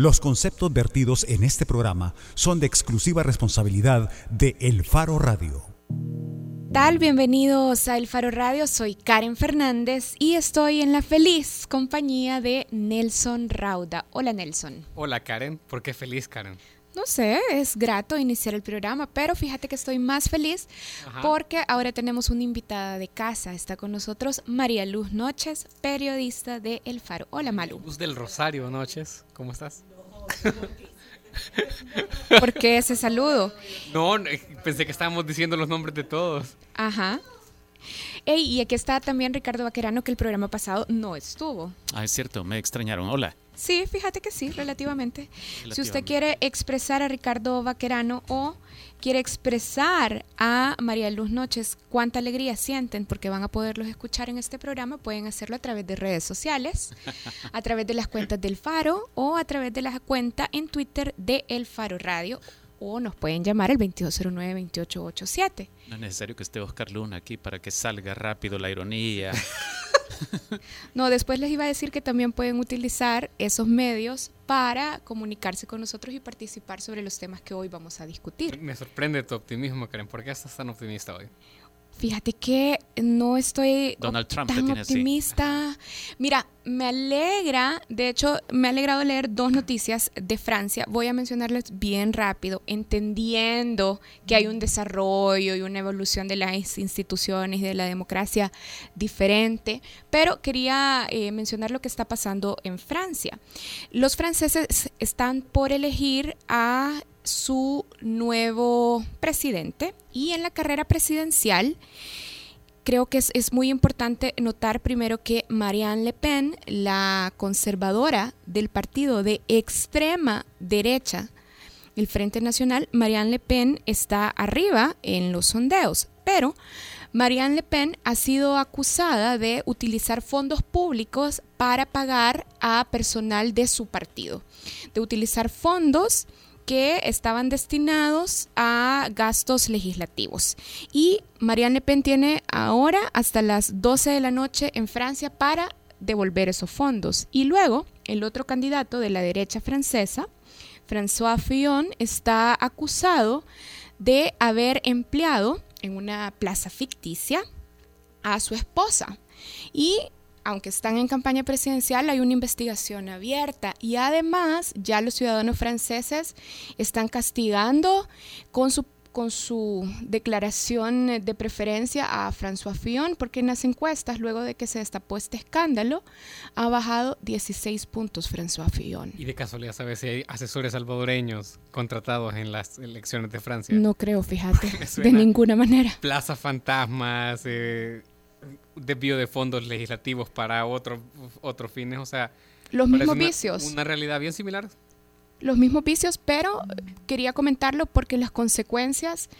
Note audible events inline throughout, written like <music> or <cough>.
Los conceptos vertidos en este programa son de exclusiva responsabilidad de El Faro Radio. Tal, bienvenidos a El Faro Radio, soy Karen Fernández y estoy en la feliz compañía de Nelson Rauda. Hola Nelson. Hola Karen, ¿por qué feliz Karen? No sé, es grato iniciar el programa, pero fíjate que estoy más feliz porque ahora tenemos una invitada de casa. Está con nosotros María Luz Noches, periodista de El Faro. Hola Malu. Luz del Rosario Noches, ¿cómo estás? <laughs> ¿Por qué ese saludo? No, pensé que estábamos diciendo los nombres de todos. Ajá. Ey, y aquí está también Ricardo Vaquerano, que el programa pasado no estuvo. Ah, es cierto, me extrañaron. Hola. Sí, fíjate que sí, relativamente. Si usted quiere expresar a Ricardo Vaquerano o quiere expresar a María Luz Noches cuánta alegría sienten porque van a poderlos escuchar en este programa, pueden hacerlo a través de redes sociales, <laughs> a través de las cuentas del Faro o a través de la cuenta en Twitter de El Faro Radio o nos pueden llamar al 2209-2887. No es necesario que esté Oscar Luna aquí para que salga rápido la ironía. <laughs> <laughs> no, después les iba a decir que también pueden utilizar esos medios para comunicarse con nosotros y participar sobre los temas que hoy vamos a discutir. Me sorprende tu optimismo, Karen. ¿Por qué estás tan optimista hoy? Fíjate que no estoy Donald Trump tan optimista. Mira, me alegra, de hecho, me ha alegrado leer dos noticias de Francia. Voy a mencionarles bien rápido, entendiendo que hay un desarrollo y una evolución de las instituciones y de la democracia diferente, pero quería eh, mencionar lo que está pasando en Francia. Los franceses están por elegir a su nuevo presidente y en la carrera presidencial creo que es, muy importante notar primero que Marianne Le Pen, la conservadora del partido de extrema derecha, el Frente Nacional, Marianne Le Pen está arriba en los sondeos, pero Marianne Le Pen ha sido acusada de utilizar fondos públicos para pagar a personal de su partido, de utilizar fondos que estaban destinados a gastos legislativos. Y Marianne Le Pen tiene ahora hasta las 12 de la noche en Francia para devolver esos fondos. Y luego, el otro candidato de la derecha francesa, François Fillon, está acusado de haber empleado en una plaza ficticia a su esposa. Y aunque están en campaña presidencial, hay una investigación abierta y además ya los ciudadanos franceses están castigando con su con su declaración de preferencia a François Fillon, porque en las encuestas, luego de que se destapó este escándalo, ha bajado 16 puntos François Fillon. ¿Y de casualidad sabes si hay asesores salvadoreños contratados en las elecciones de Francia? No creo, fíjate, de ninguna manera. Plaza fantasmas, eh, desvío de fondos legislativos para otros otros fines, o sea... Los mismos vicios. Una realidad bien similar. Los mismos vicios, pero quería comentarlo porque las consecuencias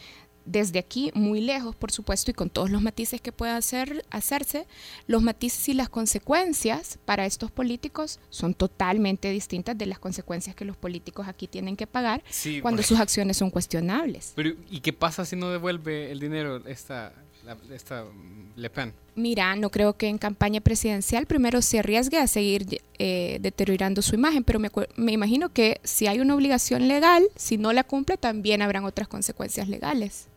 desde aquí, muy lejos, por supuesto, y con todos los matices que pueda hacer, hacerse, los matices y las consecuencias para estos políticos son totalmente distintas de las consecuencias que los políticos aquí tienen que pagar cuando sus acciones son cuestionables. Pero, ¿y qué pasa si no devuelve el dinero esta, esta Le Pen? Mira, no creo que en campaña presidencial primero se arriesgue a seguir eh, deteriorando su imagen, pero me, me, imagino que si hay una obligación legal, si no la cumple, también habrán otras consecuencias legales.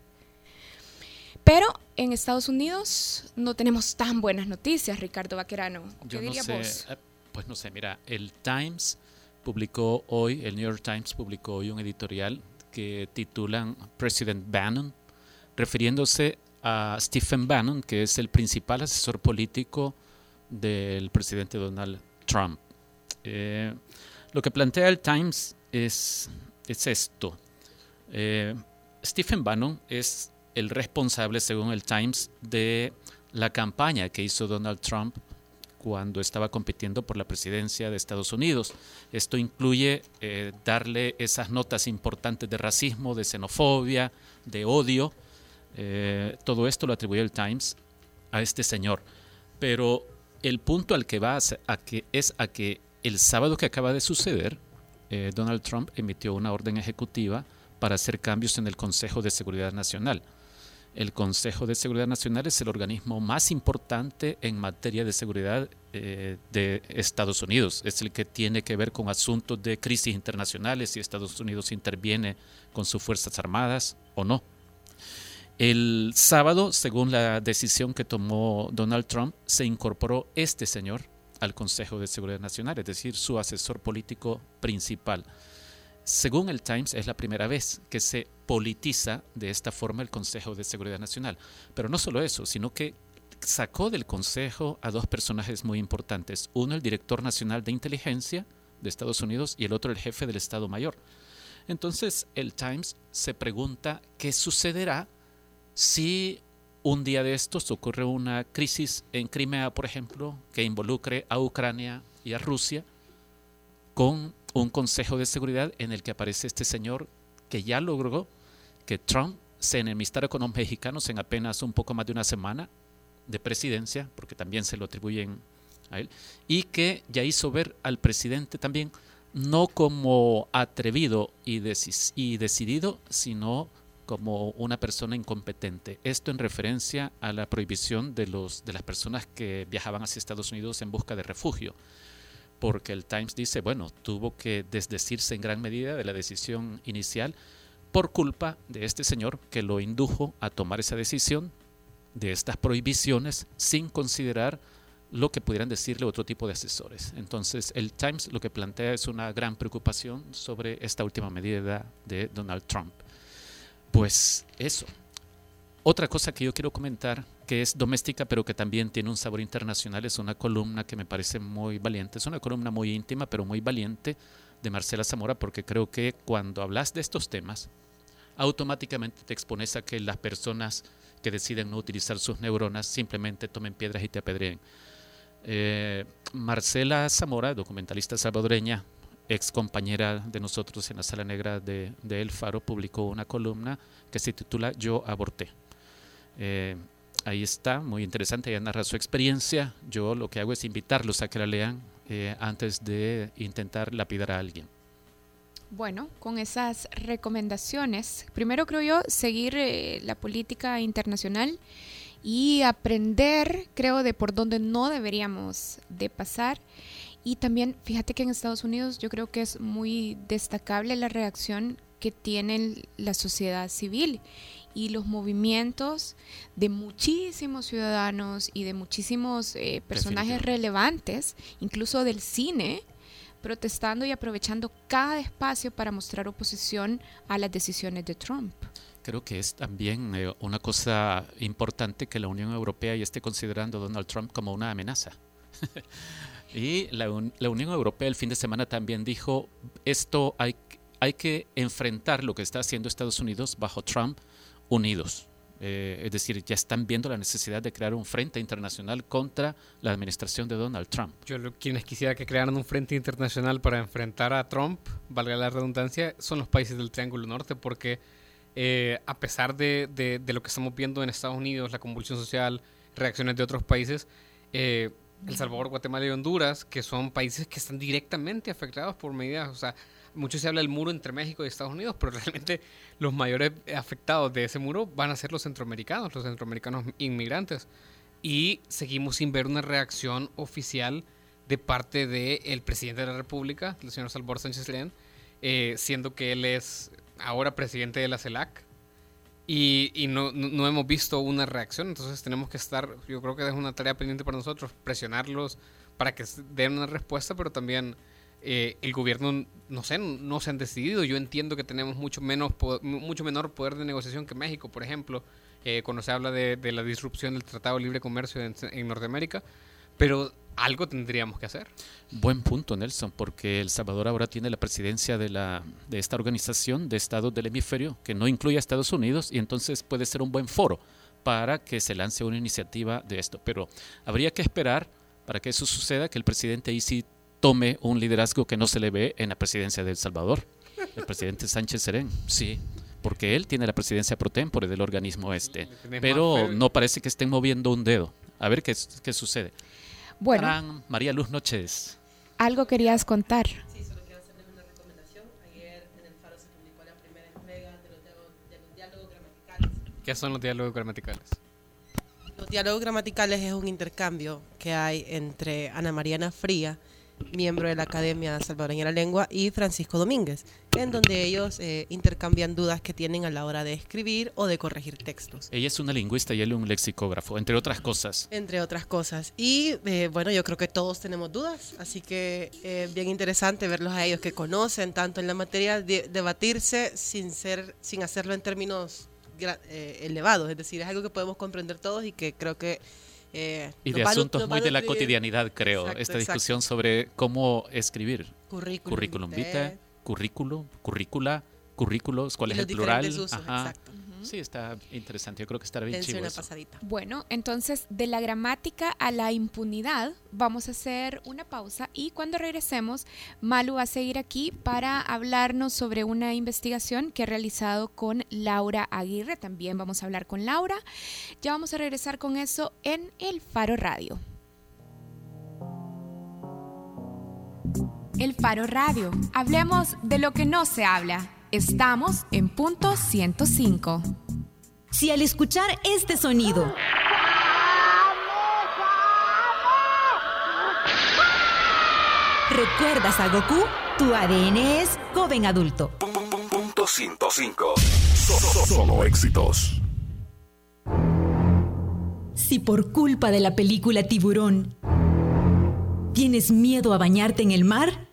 Pero en Estados Unidos no tenemos tan buenas noticias, Ricardo Vaquerano. ¿Qué Yo no sé, eh, Pues no sé, mira, el Times publicó hoy, el New York Times publicó hoy un editorial que titulan President Bannon, refiriéndose a Stephen Bannon, que es el principal asesor político del presidente Donald Trump. Eh, lo que plantea el Times es, es esto. Eh, Stephen Bannon es el responsable, según el Times, de la campaña que hizo Donald Trump cuando estaba compitiendo por la presidencia de Estados Unidos. Esto incluye eh, darle esas notas importantes de racismo, de xenofobia, de odio, eh, todo esto lo atribuye el Times a este señor. Pero el punto al que va es a que el sábado que acaba de suceder, eh, Donald Trump emitió una orden ejecutiva para hacer cambios en el Consejo de Seguridad Nacional. El Consejo de Seguridad Nacional es el organismo más importante en materia de seguridad eh, de Estados Unidos. Es el que tiene que ver con asuntos de crisis internacionales, si Estados Unidos interviene con sus Fuerzas Armadas o no. El sábado, según la decisión que tomó Donald Trump, se incorporó este señor al Consejo de Seguridad Nacional, es decir, su asesor político principal. Según el Times, es la primera vez que se politiza de esta forma el Consejo de Seguridad Nacional. Pero no solo eso, sino que sacó del Consejo a dos personajes muy importantes. Uno, el director nacional de inteligencia de Estados Unidos y el otro, el jefe del Estado Mayor. Entonces, el Times se pregunta qué sucederá si un día de estos ocurre una crisis en Crimea, por ejemplo, que involucre a Ucrania y a Rusia, con un Consejo de Seguridad en el que aparece este señor que ya logró que Trump se enemistara con los mexicanos en apenas un poco más de una semana de presidencia, porque también se lo atribuyen a él, y que ya hizo ver al presidente también no como atrevido y, y decidido, sino como una persona incompetente. Esto en referencia a la prohibición de, los, de las personas que viajaban hacia Estados Unidos en busca de refugio porque el Times dice, bueno, tuvo que desdecirse en gran medida de la decisión inicial por culpa de este señor que lo indujo a tomar esa decisión de estas prohibiciones sin considerar lo que pudieran decirle otro tipo de asesores. Entonces, el Times lo que plantea es una gran preocupación sobre esta última medida de Donald Trump. Pues eso. Otra cosa que yo quiero comentar que es doméstica pero que también tiene un sabor internacional. Es una columna que me parece muy valiente. Es una columna muy íntima pero muy valiente de Marcela Zamora porque creo que cuando hablas de estos temas, automáticamente te expones a que las personas que deciden no utilizar sus neuronas simplemente tomen piedras y te apedreen. Eh, Marcela Zamora, documentalista salvadoreña, ex compañera de nosotros en la Sala Negra de, El Faro, publicó una columna que se titula Yo aborté. Eh, ahí está, muy interesante, ella narra su experiencia. Yo lo que hago es invitarlos a que la lean eh, antes de intentar lapidar a alguien. Bueno, con esas recomendaciones, primero creo yo seguir eh, la política internacional y aprender, creo, de por dónde no deberíamos de pasar. Y también, fíjate que en Estados Unidos yo creo que es muy destacable la reacción que tiene la sociedad civil y los movimientos de muchísimos ciudadanos y de muchísimos eh, personajes relevantes, incluso del cine, protestando y aprovechando cada espacio para mostrar oposición a las decisiones de Trump. Creo que es también eh, una cosa importante que la Unión Europea ya esté considerando a Donald Trump como una amenaza. <laughs> y la, la, Unión Europea el fin de semana también dijo, esto hay, hay que enfrentar lo que está haciendo Estados Unidos bajo Trump unidos. Eh, es decir, ya están viendo la necesidad de crear un frente internacional contra la administración de Donald Trump. Yo quienes quisiera que crearan un frente internacional para enfrentar a Trump, valga la redundancia, son los países del Triángulo Norte, porque eh, a pesar de, de, lo que estamos viendo en Estados Unidos, la convulsión social, reacciones de otros países, eh, El Salvador, Guatemala y Honduras, que son países que están directamente afectados por medidas, o sea, mucho se habla del muro entre México y Estados Unidos, pero <laughs> realmente los mayores afectados de ese muro van a ser los centroamericanos, los centroamericanos inmigrantes. Y seguimos sin ver una reacción oficial de parte del presidente de la República, el señor Salvador Sánchez León, eh, siendo que él es ahora presidente de la CELAC. Y, y no, no, hemos visto una reacción, entonces tenemos que estar, yo creo que es una tarea pendiente para nosotros, presionarlos para que den una respuesta, pero también eh, el gobierno, no sé, no se han decidido. Yo entiendo que tenemos mucho, menos mucho menor poder de negociación que México, por ejemplo, eh, cuando se habla de, la disrupción del Tratado de Libre Comercio en, Norteamérica, pero algo tendríamos que hacer. Buen punto, Nelson, porque El Salvador ahora tiene la presidencia de, la, de esta organización de estados del hemisferio que no incluye a Estados Unidos y entonces puede ser un buen foro para que se lance una iniciativa de esto. Pero habría que esperar para que eso suceda, que el presidente ahí sí tome un liderazgo que no se le ve en la presidencia de El Salvador. El presidente Sánchez Serén, sí, porque él tiene la presidencia pro tempore del organismo este, pero no parece que estén moviendo un dedo. A ver qué, qué sucede. Bueno, María Luz Noches. Algo querías contar. Sí, solo quiero hacerles una recomendación. Ayer en el Faro se publicó la primera entrega de los, diálogos gramaticales ¿Qué son los diálogos gramaticales? Los diálogos gramaticales es un intercambio que hay entre Ana Mariana Fría, miembro de la Academia Salvadoreña de la Lengua, y Francisco Domínguez, en donde ellos eh, intercambian dudas que tienen a la hora de escribir o de corregir textos. Ella es una lingüista y él un lexicógrafo, entre otras cosas. Entre otras cosas. Y eh, bueno, yo creo que todos tenemos dudas, así que eh, bien interesante verlos a ellos que conocen tanto en la materia, de, debatirse sin, ser, sin hacerlo en términos elevados, es decir, es algo que podemos comprender todos y que creo que eh, y de asuntos muy de la cotidianidad, creo. Esta discusión sobre cómo escribir. Currículum, currículum vitae, currículo, currícula, currículos, cuál es el plural. Ajá. Sí, está interesante. Yo creo que estará bien chido Bueno, entonces de la gramática a la impunidad, vamos a hacer una pausa y cuando regresemos, Malu va a seguir aquí para hablarnos sobre una investigación que ha realizado con Laura Aguirre. También vamos a hablar con Laura. Ya vamos a regresar con eso en El Faro Radio. El Faro Radio. Hablemos de lo que no se habla. Estamos en punto 105. Si al escuchar este sonido recuerdas a Goku, tu ADN es joven adulto. Punto 105. Solo éxitos. Si por culpa de la película Tiburón tienes miedo a bañarte en el mar,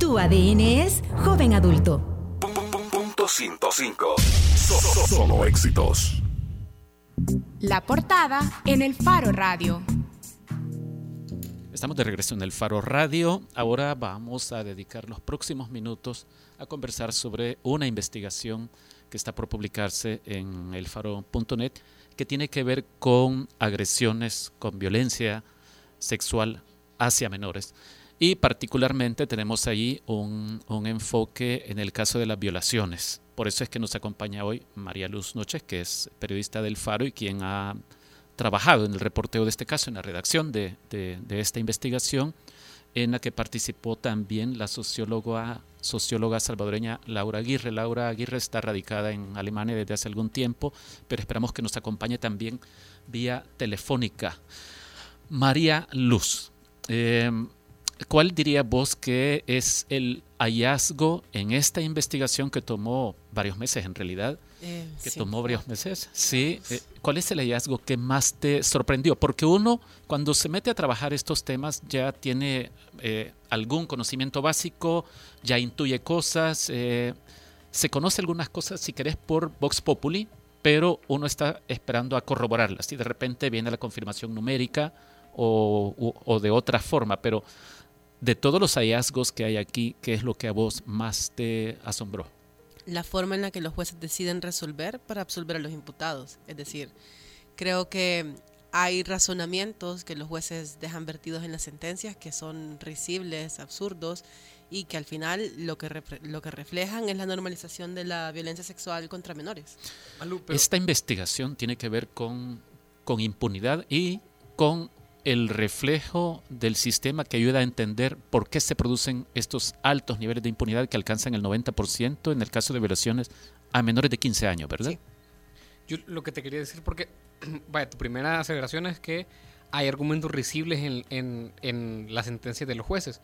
tu ADN es joven adulto. Punto 105. Solo éxitos. La portada en el Faro Radio. Estamos de regreso en el Faro Radio. Ahora vamos a dedicar los próximos minutos a conversar sobre una investigación que está por publicarse en elfaro.net que tiene que ver con agresiones, con violencia sexual hacia menores. Y particularmente tenemos ahí un, enfoque en el caso de las violaciones. Por eso es que nos acompaña hoy María Luz Noches, que es periodista del Faro y quien ha trabajado en el reporteo de este caso, en la redacción de, esta investigación, en la que participó también la socióloga, socióloga salvadoreña Laura Aguirre. Laura Aguirre está radicada en Alemania desde hace algún tiempo, pero esperamos que nos acompañe también vía telefónica. María Luz. Eh, ¿Cuál diría vos que es el hallazgo en esta investigación que tomó varios meses en realidad? Eh, que tomó varios meses. Sí. Eh, ¿Cuál es el hallazgo que más te sorprendió? Porque uno, cuando se mete a trabajar estos temas, ya tiene eh, algún conocimiento básico, ya intuye cosas, se conoce algunas cosas, si querés, por Vox Populi, pero uno está esperando a corroborarlas y de repente viene la confirmación numérica o, o de otra forma, pero de todos los hallazgos que hay aquí, ¿qué es lo que a vos más te asombró? La forma en la que los jueces deciden resolver para absolver a los imputados. Es decir, creo que hay razonamientos que los jueces dejan vertidos en las sentencias que son risibles, absurdos y que al final lo que, lo que reflejan es la normalización de la violencia sexual contra menores. Esta investigación tiene que ver con, con impunidad y con el reflejo del sistema que ayuda a entender por qué se producen estos altos niveles de impunidad que alcanzan el 90% en el caso de violaciones a menores de 15 años, ¿verdad? Sí. Yo lo que te quería decir, porque, <clears throat> vaya, tu primera aseveración es que hay argumentos risibles en, en, la sentencia de los jueces.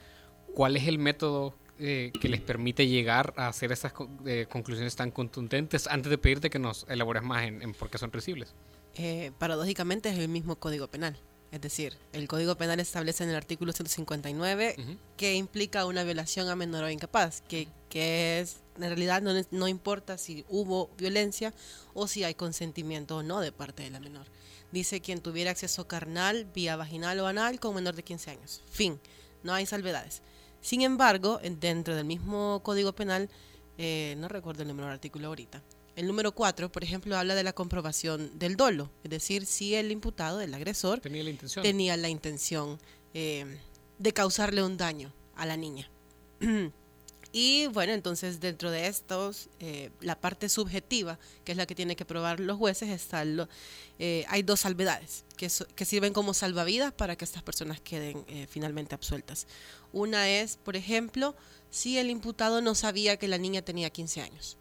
¿Cuál es el método eh, que les permite llegar a hacer esas eh, conclusiones tan contundentes antes de pedirte que nos elabores más en, por qué son risibles? Eh, paradójicamente es el mismo código penal. Es decir, el Código Penal establece en el artículo 159 que implica una violación a menor o incapaz, que, que es, en realidad no, no, importa si hubo violencia o si hay consentimiento o no de parte de la menor. Dice quien tuviera acceso carnal, vía vaginal o anal con menor de 15 años. Fin, no hay salvedades. Sin embargo, dentro del mismo Código Penal, eh, no recuerdo el número del artículo ahorita, el número 4, por ejemplo, habla de la comprobación del dolo, es decir, si el imputado, el agresor, tenía la intención, tenía la intención eh, de causarle un daño a la niña. <clears throat> y bueno, entonces dentro de estos, eh, la parte subjetiva, que es la que tienen que probar los jueces, está eh, hay dos salvedades que, que, sirven como salvavidas para que estas personas queden finalmente absueltas. Una es, por ejemplo, si el imputado no sabía que la niña tenía 15 años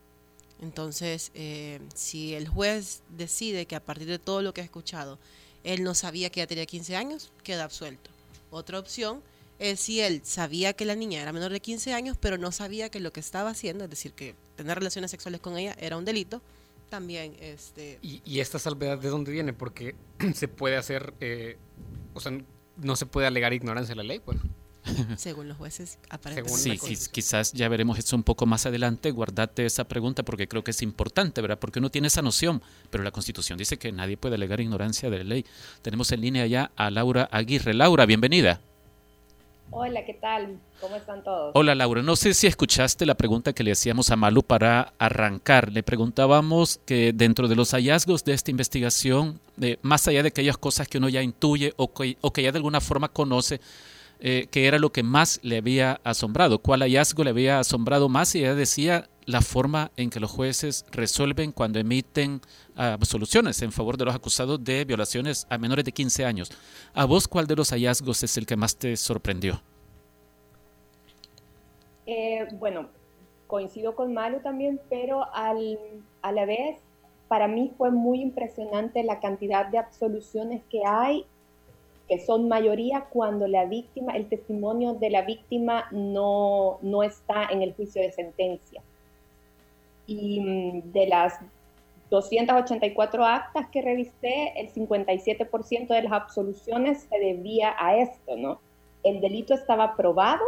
Entonces, eh, si el juez decide que a partir de todo lo que ha escuchado, él no sabía que ella tenía 15 años, queda absuelto. Otra opción es si él sabía que la niña era menor de 15 años, pero no sabía que lo que estaba haciendo, es decir, que tener relaciones sexuales con ella era un delito, también este ¿Y, y esta salvedad de dónde viene? Porque <clears throat> se puede hacer, eh, o sea, no se puede alegar ignorancia de la ley, pues. <laughs> según los jueces aparentemente Sí, quizás ya veremos esto un poco más adelante. Guardate esa pregunta porque creo que es importante, ¿verdad? Porque uno tiene esa noción, pero la Constitución dice que nadie puede alegar ignorancia de la ley. Tenemos en línea ya a Laura Aguirre. Laura, bienvenida. Hola, ¿qué tal? ¿Cómo están todos? Hola Laura, no sé si escuchaste la pregunta que le hacíamos a Malu para arrancar. Le preguntábamos que dentro de los hallazgos de esta investigación, eh, más allá de aquellas cosas que uno ya intuye o que, o que ya de alguna forma conoce, eh, qué era lo que más le había asombrado, cuál hallazgo le había asombrado más y ella decía la forma en que los jueces resuelven cuando emiten ah, absoluciones en favor de los acusados de violaciones a menores de 15 años. ¿A vos cuál de los hallazgos es el que más te sorprendió? Eh, bueno, coincido con Malu también, pero al, a la vez, para mí fue muy impresionante la cantidad de absoluciones que hay, que son mayoría cuando la víctima, el testimonio de la víctima no, no está en el juicio de sentencia. Y mm, de las 284 actas que revisé, el 57% de las absoluciones se debía a esto, ¿no? El delito estaba probado,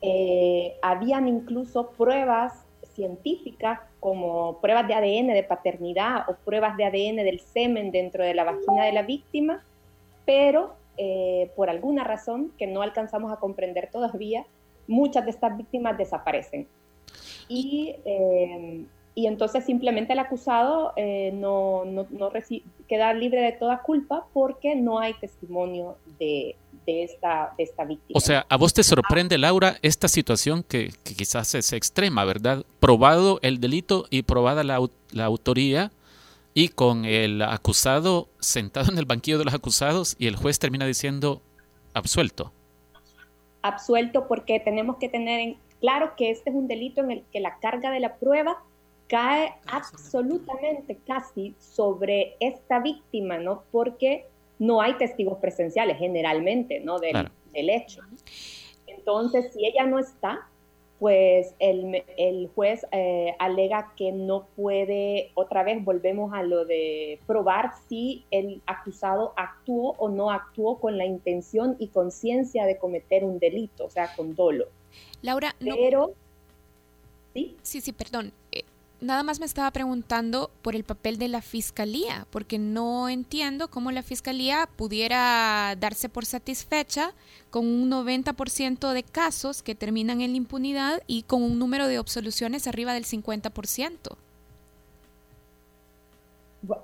eh, habían incluso pruebas científicas como pruebas de ADN de paternidad o pruebas de ADN del semen dentro de la vagina de la víctima, pero eh, por alguna razón que no alcanzamos a comprender todavía, muchas de estas víctimas desaparecen. Y, eh, y entonces simplemente el acusado eh, no, no, no queda libre de toda culpa porque no hay testimonio de, de, esta, de esta víctima. O sea, ¿a vos te sorprende, Laura, esta situación que, que quizás es extrema, ¿verdad? Probado el delito y probada la, la autoría y con el acusado sentado en el banquillo de los acusados y el juez termina diciendo absuelto. absuelto porque tenemos que tener en claro que este es un delito en el que la carga de la prueba cae absolutamente casi sobre esta víctima, ¿no? Porque no hay testigos presenciales generalmente, ¿no? Del, Claro. del hecho. Entonces, si ella no está, pues el, el juez eh, alega que no puede, otra vez volvemos a lo de probar si el acusado actuó o no actuó con la intención y conciencia de cometer un delito, o sea, con dolo. Laura, no, ¿sí? sí, sí, perdón. Nada más me estaba preguntando por el papel de la fiscalía, porque no entiendo cómo la fiscalía pudiera darse por satisfecha con un 90% de casos que terminan en la impunidad y con un número de absoluciones arriba del 50%.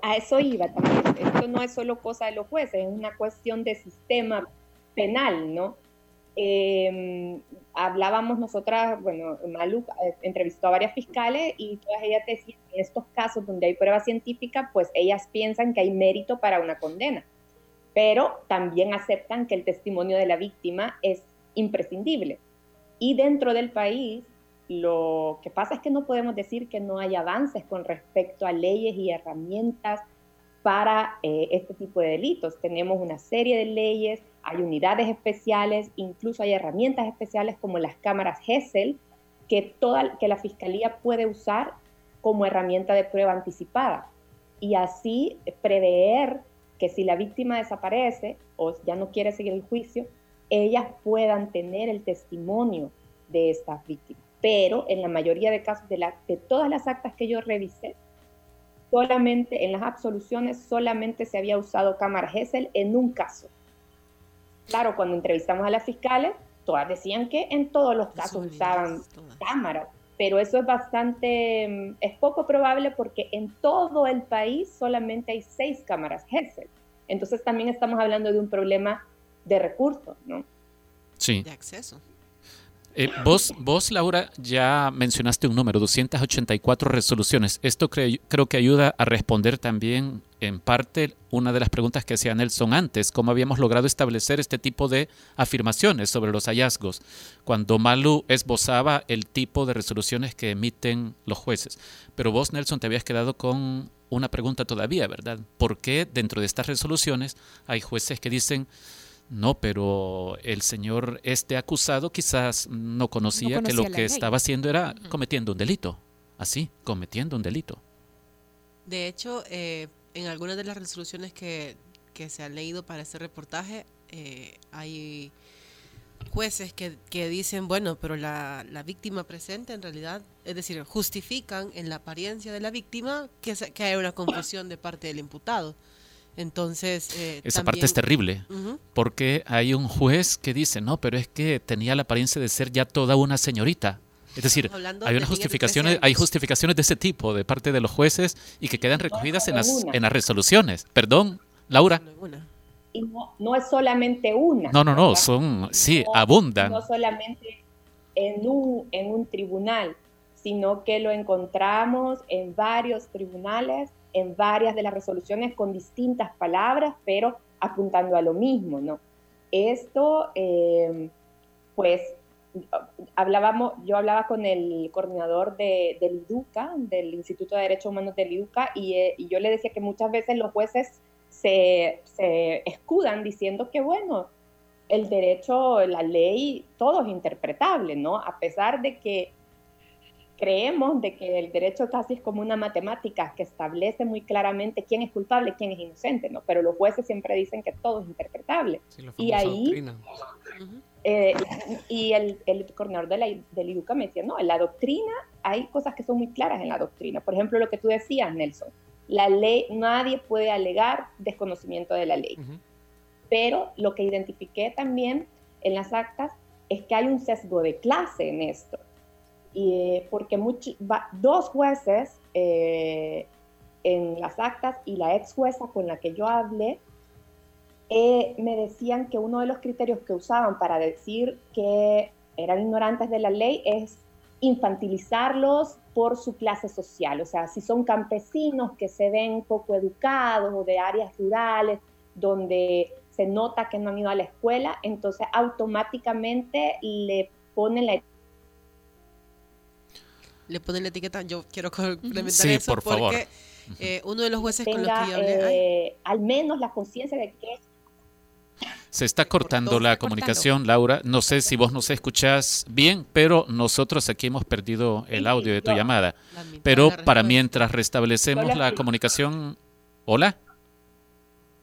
A eso iba también. Esto no es solo cosa de los jueces, es una cuestión de sistema penal, ¿no? Eh, hablábamos nosotras, bueno, Malu eh, entrevistó a varias fiscales y todas ellas decían que en estos casos donde hay prueba científica, pues ellas piensan que hay mérito para una condena, pero también aceptan que el testimonio de la víctima es imprescindible. Y dentro del país, lo que pasa es que no podemos decir que no hay avances con respecto a leyes y herramientas para eh, este tipo de delitos. Tenemos una serie de leyes, hay unidades especiales, incluso hay herramientas especiales como las cámaras GESEL que, toda, que la Fiscalía puede usar como herramienta de prueba anticipada y así prever que si la víctima desaparece o ya no quiere seguir el juicio, ellas puedan tener el testimonio de estas víctimas. Pero en la mayoría de casos de, la, de todas las actas que yo revisé, solamente en las absoluciones solamente se había usado cámara GESEL en un caso. Claro, cuando entrevistamos a las fiscales, todas decían que en todos los casos usaban cámaras, pero eso es bastante, mm, es poco probable porque en todo el país solamente hay seis cámaras GESEL. Entonces también estamos hablando de un problema de recursos, ¿no? Sí. De acceso. Eh, vos, vos, Laura, ya mencionaste un número, 284 resoluciones. Esto creo que ayuda a responder también en parte una de las preguntas que hacía Nelson antes, cómo habíamos logrado establecer este tipo de afirmaciones sobre los hallazgos, cuando Malu esbozaba el tipo de resoluciones que emiten los jueces. Pero vos, Nelson, te habías quedado con una pregunta todavía, ¿verdad? ¿Por qué dentro de estas resoluciones hay jueces que dicen no, pero el señor este acusado quizás no conocía, que lo que estaba haciendo era cometiendo un delito. Así, cometiendo un delito. De hecho, eh, en algunas de las resoluciones que, se han leído para este reportaje, eh, hay jueces que, dicen, bueno, pero la, víctima presente en realidad, es decir, justifican en la apariencia de la víctima que, que hay una confusión de parte del imputado. Entonces, eh, esa parte es terrible, porque hay un juez que dice, no, pero es que tenía la apariencia de ser ya toda una señorita. Es decir, hay unas justificaciones, hay justificaciones de ese tipo de parte de los jueces y que quedan recogidas en las, en las resoluciones. Perdón, Laura. Y no, es solamente una. No, no, no, son, sí, abundan. No solamente en un, en un tribunal, sino que lo encontramos en varios tribunales en varias de las resoluciones con distintas palabras, pero apuntando a lo mismo, ¿no? Esto, eh, pues, hablábamos, yo hablaba con el coordinador de, del IDUCA, del Instituto de Derechos Humanos del IDUCA, eh, y, yo le decía que muchas veces los jueces se, se escudan diciendo que, bueno, el derecho, la ley, todo es interpretable, ¿no? A pesar de que creemos de que el derecho casi es como una matemática que establece muy claramente quién es culpable y quién es inocente, ¿no? Pero los jueces siempre dicen que todo es interpretable. y ahí, eh, y el, el coordinador de la, del IDUCA me decía, no, en la doctrina hay cosas que son muy claras en la doctrina. Por ejemplo, lo que tú decías, Nelson, la ley, nadie puede alegar desconocimiento de la ley. Pero lo que identifiqué también en las actas es que hay un sesgo de clase en esto y, porque dos jueces eh, en las actas y la ex jueza con la que yo hablé eh, me decían que uno de los criterios que usaban para decir que eran ignorantes de la ley es infantilizarlos por su clase social, o sea, si son campesinos que se ven poco educados o de áreas rurales donde se nota que no han ido a la escuela, entonces automáticamente le ponen la le ponen la etiqueta, yo quiero <laughs> complementar sí, eso por porque favor. Eh, uno de los jueces con los que yo hablé... Eh, al menos la conciencia de que... Se está cortando la comunicación, Laura. No sé si vos nos escuchás bien, pero nosotros aquí hemos perdido el audio de tu llamada. Pero para mientras restablecemos la comunicación... ¿Hola?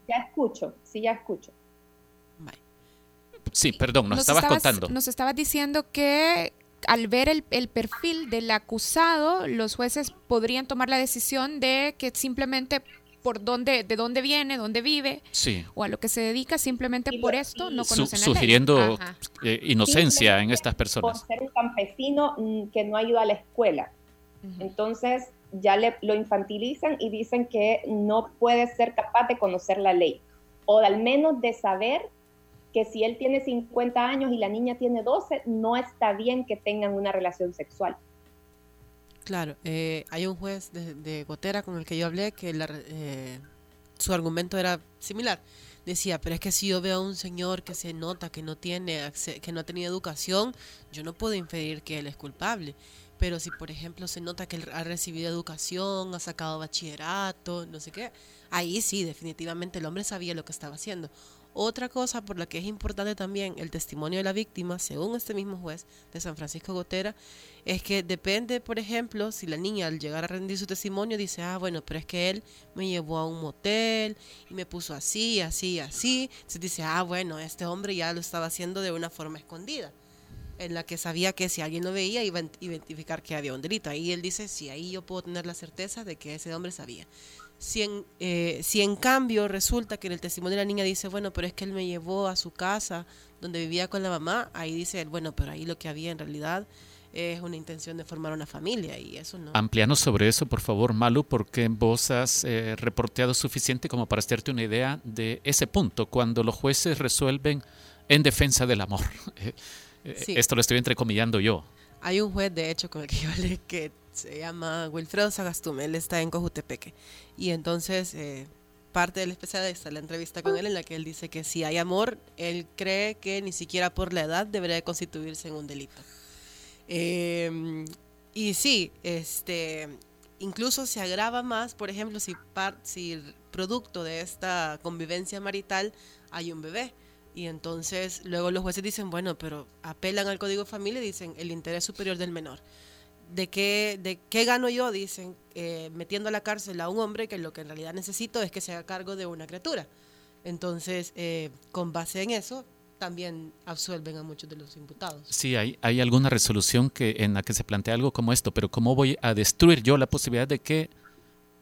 Ya escucho, sí, ya escucho. Sí, perdón, nos, estabas, contando. Nos estabas diciendo que al ver el, perfil del acusado, los jueces podrían tomar la decisión de que simplemente por dónde, de dónde viene, dónde vive, o a lo que se dedica, simplemente por esto no conocen Su, Sugiriendo eh, inocencia en estas personas. Por ser un campesino mm, que no ha ido a la escuela. Entonces ya le, lo infantilizan y dicen que no puede ser capaz de conocer la ley, o al menos de saber que si él tiene 50 años y la niña tiene 12, no está bien que tengan una relación sexual. Claro, eh, hay un juez de, Gotera con el que yo hablé que eh, su argumento era similar. Decía, pero es que si yo veo a un señor que se nota que no tiene que no ha tenido educación, yo no puedo inferir que él es culpable. Pero si, por ejemplo, se nota que él ha recibido educación, ha sacado bachillerato, no sé qué, ahí sí, definitivamente el hombre sabía lo que estaba haciendo. Otra cosa por la que es importante también el testimonio de la víctima, según este mismo juez de San Francisco Gotera, es que depende, por ejemplo, si la niña al llegar a rendir su testimonio dice, ah, bueno, pero es que él me llevó a un motel y me puso así, así, así, se dice, ah, bueno, este hombre ya lo estaba haciendo de una forma escondida en la que sabía que si alguien lo veía iba a identificar que había un delito. Ahí él dice, sí, ahí yo puedo tener la certeza de que ese hombre sabía. Si en, eh, si en cambio resulta que en el testimonio de la niña dice, bueno, pero es que él me llevó a su casa donde vivía con la mamá, ahí dice él, bueno, pero ahí lo que había en realidad es una intención de formar una familia y eso no. Amplianos sobre eso, por favor, Malu, porque vos has eh, reporteado suficiente como para hacerte una idea de ese punto, cuando los jueces resuelven en defensa del amor. <laughs> Eh, Sí. Esto lo estoy entrecomillando yo. Hay un juez, de hecho, con el que yo hablé que se llama Wilfredo Sagastume, él está en Cojutepeque. Y entonces, eh, parte del especial está la entrevista con él en la que él dice que si hay amor, él cree que ni siquiera por la edad debería de constituirse en un delito. Eh, y sí, este, incluso se agrava más, por ejemplo, si, par- si producto de esta convivencia marital hay un bebé. Y entonces luego los jueces dicen, bueno, pero apelan al Código de Familia y dicen el interés superior del menor. ¿De qué, de qué gano yo? Dicen, eh, metiendo a la cárcel a un hombre que lo que en realidad necesito es que se haga cargo de una criatura. Entonces, eh, con base en eso, también absuelven a muchos de los imputados. Sí, hay, hay alguna resolución que, en la que se plantea algo como esto, pero ¿cómo voy a destruir yo la posibilidad de que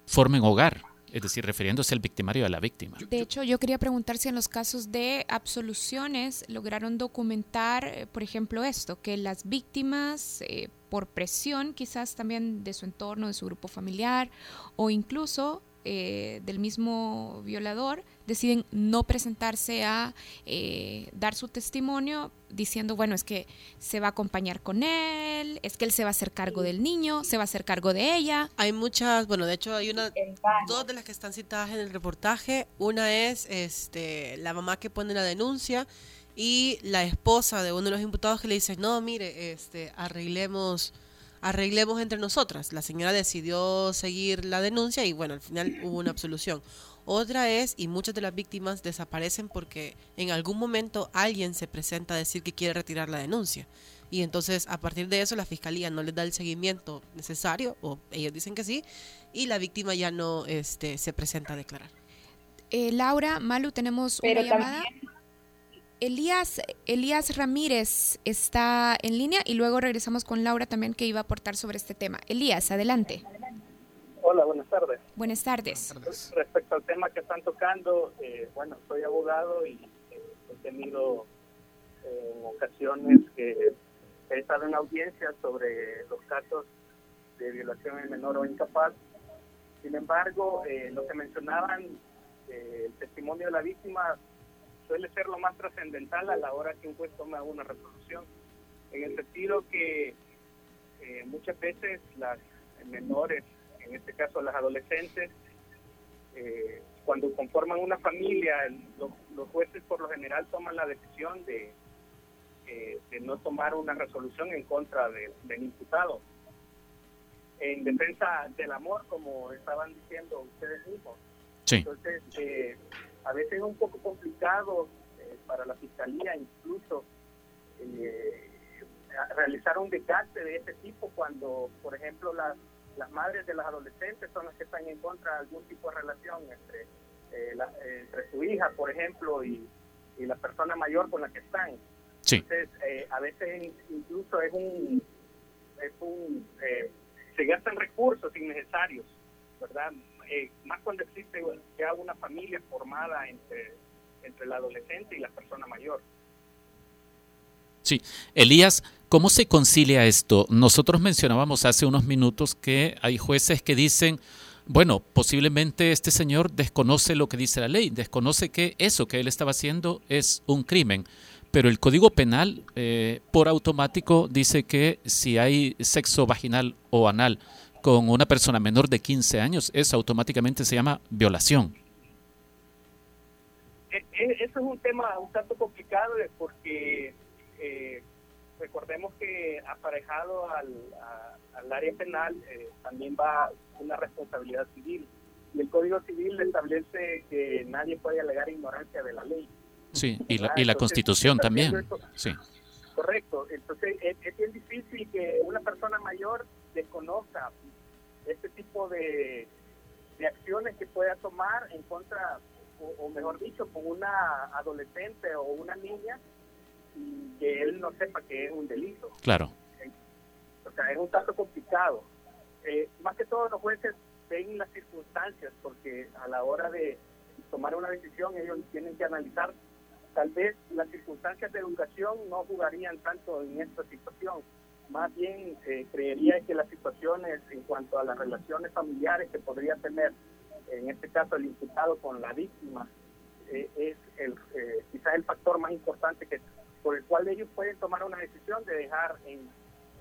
formen hogar? Es decir, refiriéndose al victimario y a la víctima. De hecho, yo quería preguntar si en los casos de absoluciones lograron documentar, eh, por ejemplo, esto, que las víctimas, eh, por presión quizás también de su entorno, de su grupo familiar, o incluso eh, del mismo violador, deciden no presentarse a eh, dar su testimonio diciendo, bueno, es que se va a acompañar con él, es que él se va a hacer cargo del niño, se va a hacer cargo de ella. Hay muchas, bueno, de hecho hay una, dos de las que están citadas en el reportaje. Una es este, la mamá que pone la denuncia y la esposa de uno de los imputados que le dice, no, mire, este, arreglemos, arreglemos entre nosotras. La señora decidió seguir la denuncia y bueno, al final hubo una absolución. Otra es, y muchas de las víctimas desaparecen porque en algún momento alguien se presenta a decir que quiere retirar la denuncia. Y entonces a partir de eso la fiscalía no les da el seguimiento necesario, o ellos dicen que sí, y la víctima ya no este, se presenta a declarar. Eh, Laura, Malu, tenemos Pero una llamada. Elías, Elías Ramírez está en línea y luego regresamos con Laura también que iba a aportar sobre este tema. Elías, adelante. Hola, buenas tardes. Buenas tardes. Respecto al tema que están tocando, eh, bueno, soy abogado y eh, he tenido eh, en ocasiones que he estado en audiencia sobre los casos de violación en menor o incapaz. Sin embargo, eh, lo que mencionaban, eh, el testimonio de la víctima suele ser lo más trascendental a la hora que un juez toma una resolución, en el sentido que eh, muchas veces las menores, en este caso las adolescentes, eh, cuando conforman una familia, los, los jueces por lo general toman la decisión de, eh, de no tomar una resolución en contra de- del imputado. En defensa del amor, como estaban diciendo ustedes mismos. Sí. Entonces, eh, a veces es un poco complicado eh, para la fiscalía incluso eh, realizar un desgaste de este tipo cuando, por ejemplo, las, las madres de las adolescentes son las que están en contra de algún tipo de relación entre, eh, la- entre su hija, por ejemplo, y, y la persona mayor con la que están. Sí. Entonces, eh, a veces in- incluso es un, es un eh, se gastan recursos innecesarios, ¿verdad? Eh, más cuando existe ya una familia formada entre, entre el adolescente y la persona mayor. Sí. Elías, ¿cómo se concilia esto? Nosotros mencionábamos hace unos minutos que hay jueces que dicen, bueno, posiblemente este señor desconoce lo que dice la ley, desconoce que eso que él estaba haciendo es un crimen, pero el Código Penal eh, por automático dice que si hay sexo vaginal o anal con una persona menor de 15 años, eso automáticamente se llama violación. E- e- Eso es un tema un tanto complicado eh, porque eh, recordemos que aparejado al, a- al área penal eh, también va una responsabilidad civil y el Código Civil establece que nadie puede alegar ignorancia de la ley. Sí, y la, Ah, y la entonces, Constitución también. eso- Sí. Correcto, entonces es, es bien difícil que una persona mayor desconozca este tipo de, de acciones que pueda tomar en contra, o, o mejor dicho, con una adolescente o una niña y que él no sepa que es un delito. Claro. O sea, es un tanto complicado. Eh, más que todo los jueces ven las circunstancias porque a la hora de tomar una decisión ellos tienen que analizar tal vez las circunstancias de educación no jugarían tanto en esta situación. Más bien eh, creería que las situaciones en cuanto a las relaciones familiares que podría tener, en este caso el imputado con la víctima, eh, es el, eh, quizás el factor más importante que, por el cual ellos pueden tomar una decisión de dejar en,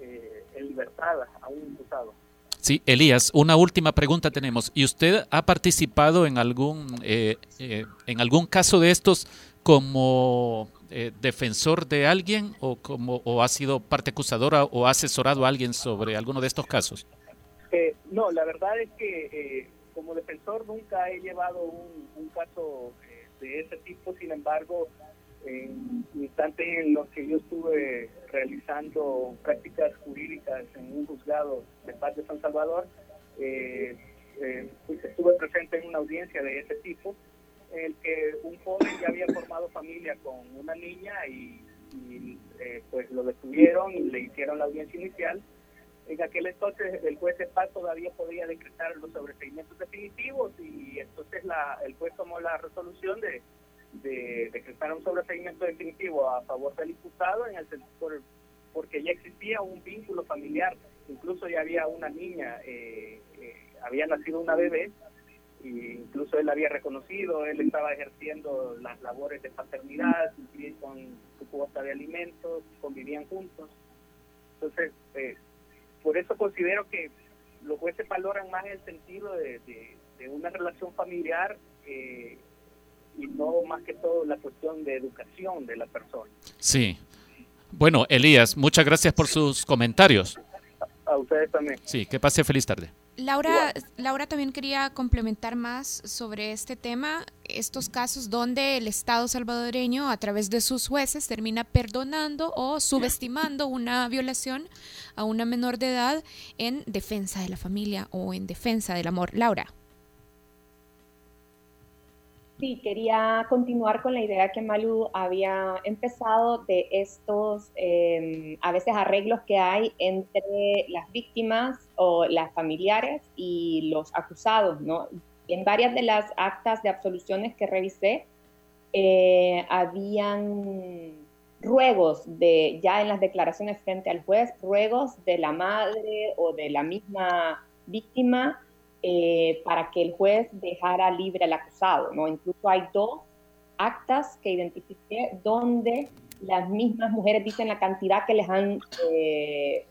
eh, en libertad a un imputado. Sí, Elías, una última pregunta tenemos. ¿Y usted ha participado en algún, eh, en algún caso de estos como eh, defensor de alguien o, como, o ha sido parte acusadora o ha asesorado a alguien sobre alguno de estos casos? Eh, no, la verdad es que eh, como defensor nunca he llevado un, un caso eh, de ese tipo, sin embargo, en instantes en los que yo estuve realizando prácticas jurídicas en un juzgado de paz de San Salvador, eh, eh, pues estuve presente en una audiencia de ese tipo, en el que un joven ya había formado familia con una niña y, eh, pues lo detuvieron y le hicieron la audiencia inicial. En aquel entonces el juez de paz todavía podía decretar los sobreseimientos definitivos y entonces la, el juez tomó la resolución de de decretar un sobreseimiento definitivo a favor del imputado en el por, porque ya existía un vínculo familiar, incluso ya había una niña, eh, eh, había nacido una bebé, incluso él había reconocido, él estaba ejerciendo las labores de paternidad, con su cuota de alimentos, convivían juntos. Entonces, eh, por eso considero que los jueces valoran más el sentido de, de, de una relación familiar eh, y no más que todo la cuestión de educación de la persona. Sí. Bueno, Elías, muchas gracias por sus comentarios. A ustedes también. Sí, que pase feliz tarde. Laura, Laura también quería complementar más sobre este tema, estos casos donde el Estado salvadoreño a través de sus jueces termina perdonando o subestimando una violación a una menor de edad en defensa de la familia o en defensa del amor. Laura. Sí, quería continuar con la idea que Malu había empezado de estos, eh, a veces, arreglos que hay entre las víctimas o las familiares y los acusados, ¿no? En varias de las actas de absoluciones que revisé, eh, habían ruegos de, ya en las declaraciones frente al juez, ruegos de la madre o de la misma víctima eh, para que el juez dejara libre al acusado. ¿no? Incluso hay dos actas que identifiqué donde las mismas mujeres dicen la cantidad que les han eh,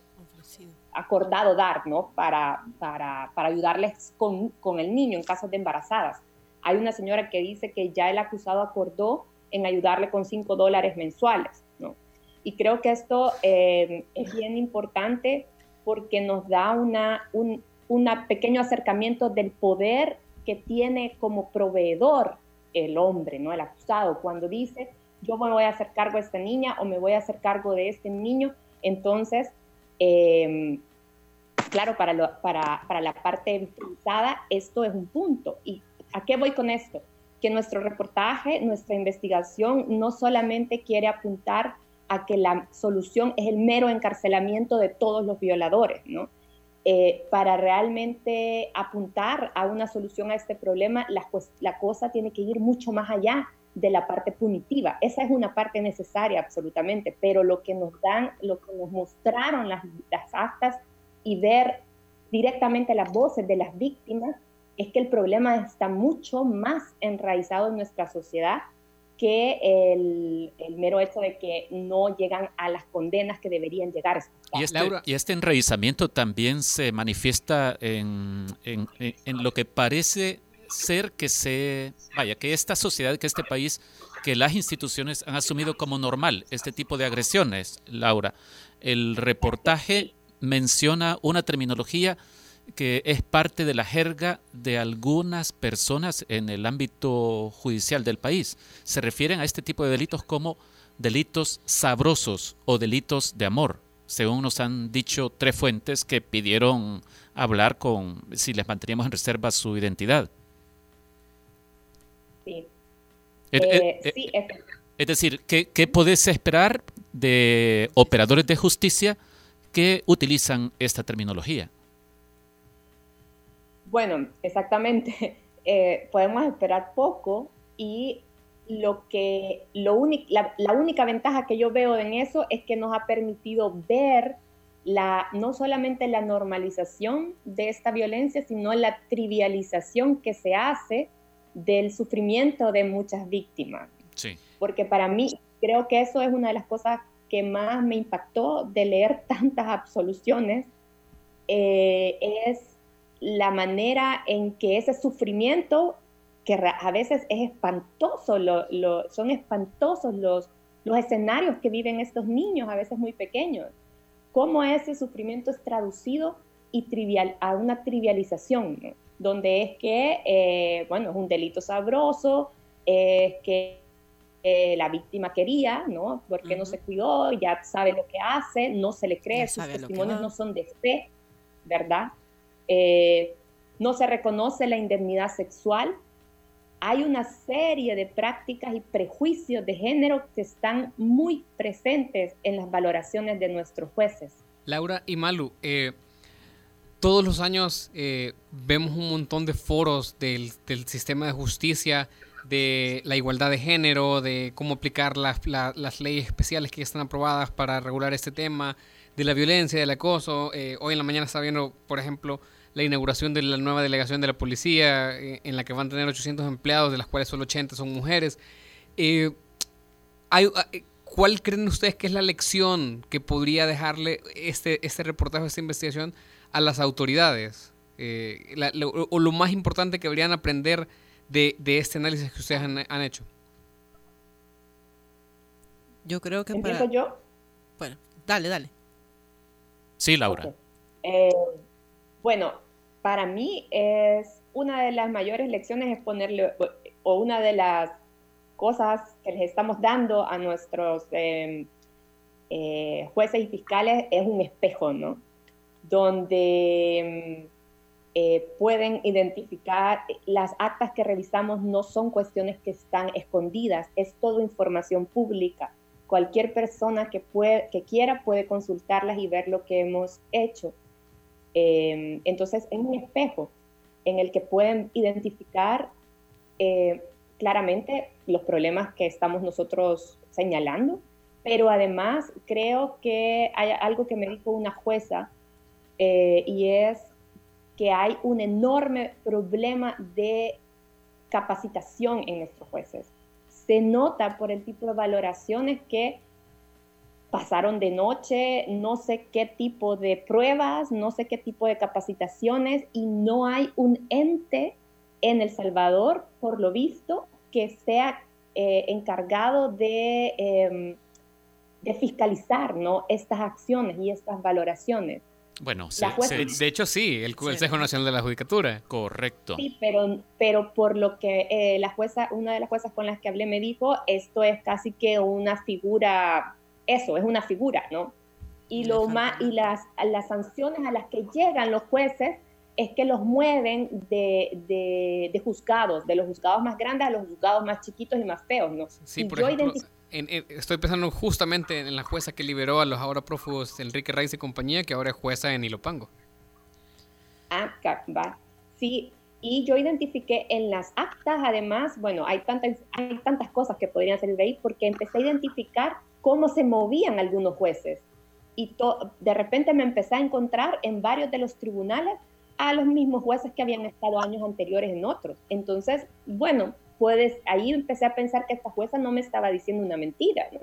acordado dar ¿no? para, para, para ayudarles con, con, el niño en casos de embarazadas. Hay una señora que dice que ya el acusado acordó en ayudarle con 5 dólares mensuales. ¿no? Y creo que esto eh, es bien importante porque nos da una, un, un pequeño acercamiento del poder que tiene como proveedor el hombre, ¿no? El acusado, cuando dice, yo me voy a hacer cargo de esta niña o me voy a hacer cargo de este niño, entonces, eh, claro, para, la parte victimizada, esto es un punto. ¿Y a qué voy con esto? Que nuestro reportaje, nuestra investigación, no solamente quiere apuntar a que la solución es el mero encarcelamiento de todos los violadores, ¿no? Eh, para realmente apuntar a una solución a este problema, la, cosa tiene que ir mucho más allá de la parte punitiva. Esa es una parte necesaria, absolutamente, pero lo que nos dan, lo que nos mostraron las, las actas y ver directamente las voces de las víctimas es que el problema está mucho más enraizado en nuestra sociedad que el, el, mero hecho de que no llegan a las condenas que deberían llegar. Y este, y este enraizamiento también se manifiesta en, en, en, lo que parece ser que se, vaya, que esta sociedad, que este país, que las instituciones han asumido como normal este tipo de agresiones, Laura. El reportaje menciona una terminología que es parte de la jerga de algunas personas en el ámbito judicial del país. Se refieren a este tipo de delitos como delitos sabrosos o delitos de amor, según nos han dicho tres fuentes que pidieron hablar con si les manteníamos en reserva su identidad. Sí. Eh, eh, eh, sí es, es, decir, ¿qué, ¿qué podés esperar de operadores de justicia que utilizan esta terminología? Bueno, exactamente. <laughs> Eh, podemos esperar poco y lo que, lo la, la, única ventaja que yo veo en eso es que nos ha permitido ver la, no solamente la normalización de esta violencia, sino la trivialización que se hace del sufrimiento de muchas víctimas. Sí. Porque para mí, creo que eso es una de las cosas que más me impactó de leer <laughs> tantas absoluciones, eh, es la manera en que ese sufrimiento, que a veces es espantoso, son espantosos los, los escenarios que viven estos niños, a veces muy pequeños, cómo ese sufrimiento es traducido y trivial, a una trivialización, donde es que, eh, bueno, es un delito sabroso, es que eh, la víctima quería, ¿no? Porque no se cuidó, ya sabe lo que hace, no se le cree, sus testimonios no son de fe, ¿verdad? Eh, no se reconoce la indemnidad sexual. Hay una serie de prácticas y prejuicios de género que están muy presentes en las valoraciones de nuestros jueces. Laura y Malu, eh, todos los años vemos un montón de foros del, sistema de justicia de la igualdad de género, de cómo aplicar las, las leyes especiales que están aprobadas para regular este tema, de la violencia, del acoso. Eh, hoy en la mañana estaba viendo, por ejemplo, la inauguración de la nueva delegación de la policía, eh, en la que van a tener 800 empleados, de las cuales solo 80 son mujeres. Eh, hay, ¿Cuál creen ustedes que es la lección que podría dejarle este, este reportaje, esta investigación a las autoridades? o lo más importante que deberían aprender de, este análisis que ustedes han, hecho? Yo creo que ¿Empiezo yo? Bueno, dale, dale. Sí, Laura. Eh, bueno, para mí es una de las mayores lecciones es ponerle, o una de las cosas que les estamos dando a nuestros em, eh, jueces y fiscales es un espejo, ¿no? Donde eh, pueden identificar, las actas que revisamos no son cuestiones que están escondidas, es toda información pública. Cualquier persona que, puede, que quiera puede consultarlas y ver lo que hemos hecho. Eh, entonces, es un espejo en el que pueden identificar eh, claramente los problemas que estamos nosotros señalando, pero además creo que hay algo que me dijo una jueza y es que hay un enorme problema de capacitación en nuestros jueces. Se nota por el tipo de valoraciones que pasaron de noche, no sé qué tipo de pruebas, no sé qué tipo de capacitaciones y no hay un ente en El Salvador, por lo visto, que sea eh, encargado de, em, de fiscalizar ¿no? estas acciones y estas valoraciones. Bueno, de hecho sí, el Consejo Nacional de la Judicatura. Correcto. Sí, pero, pero por lo que eh, la jueza, una de las juezas con las que hablé me dijo, esto es casi que una figura, eso, es una figura, ¿no? Y, lo más, y las, las sanciones a las que llegan los jueces es que los mueven de, de, juzgados, de los juzgados más grandes a los juzgados más chiquitos y más feos, ¿no? Sí, por ejemplo, estoy pensando justamente en la jueza que liberó a los ahora prófugos Enrique Reyes y compañía, que ahora es jueza en Ilopango. Ah, va. Sí, y yo identifiqué en las actas, además, bueno, hay tantas, hay tantas cosas que podrían salir de ahí, porque empecé a identificar cómo se movían algunos jueces. Y de repente me empecé a encontrar en varios de los tribunales a los mismos jueces que habían estado años anteriores en otros. Entonces, bueno, puedes, ahí empecé a pensar que esta jueza no me estaba diciendo una mentira, ¿no?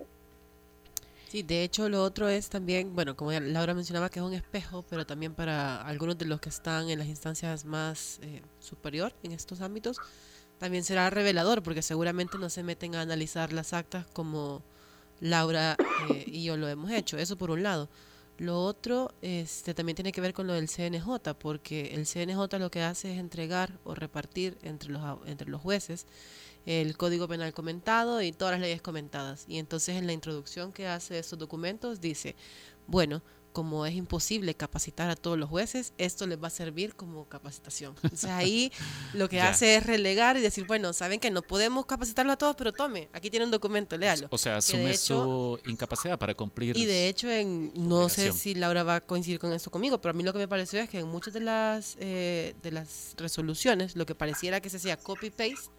Sí, de hecho lo otro es también, bueno, como Laura mencionaba que es un espejo, pero también para algunos de los que están en las instancias más eh, superior en estos ámbitos, también será revelador, porque seguramente no se meten a analizar las actas como Laura eh, y yo lo hemos hecho, eso por un lado. Lo otro este, también tiene que ver con lo del CNJ, porque el CNJ lo que hace es entregar o repartir entre los, entre los jueces el Código Penal comentado y todas las leyes comentadas. Y entonces en la introducción que hace de esos documentos dice, bueno, como es imposible capacitar a todos los jueces, esto les va a servir como capacitación. O sea, ahí <laughs> lo que hace es relegar y decir, bueno, saben que no podemos capacitarlo a todos, pero tome, aquí tiene un documento, léalo. O sea, asume su incapacidad para cumplir. Y de hecho, en, no sé si Laura va a coincidir con esto conmigo, pero a mí lo que me pareció es que en muchas de las, eh, de las resoluciones, lo que pareciera que se hacía copy-paste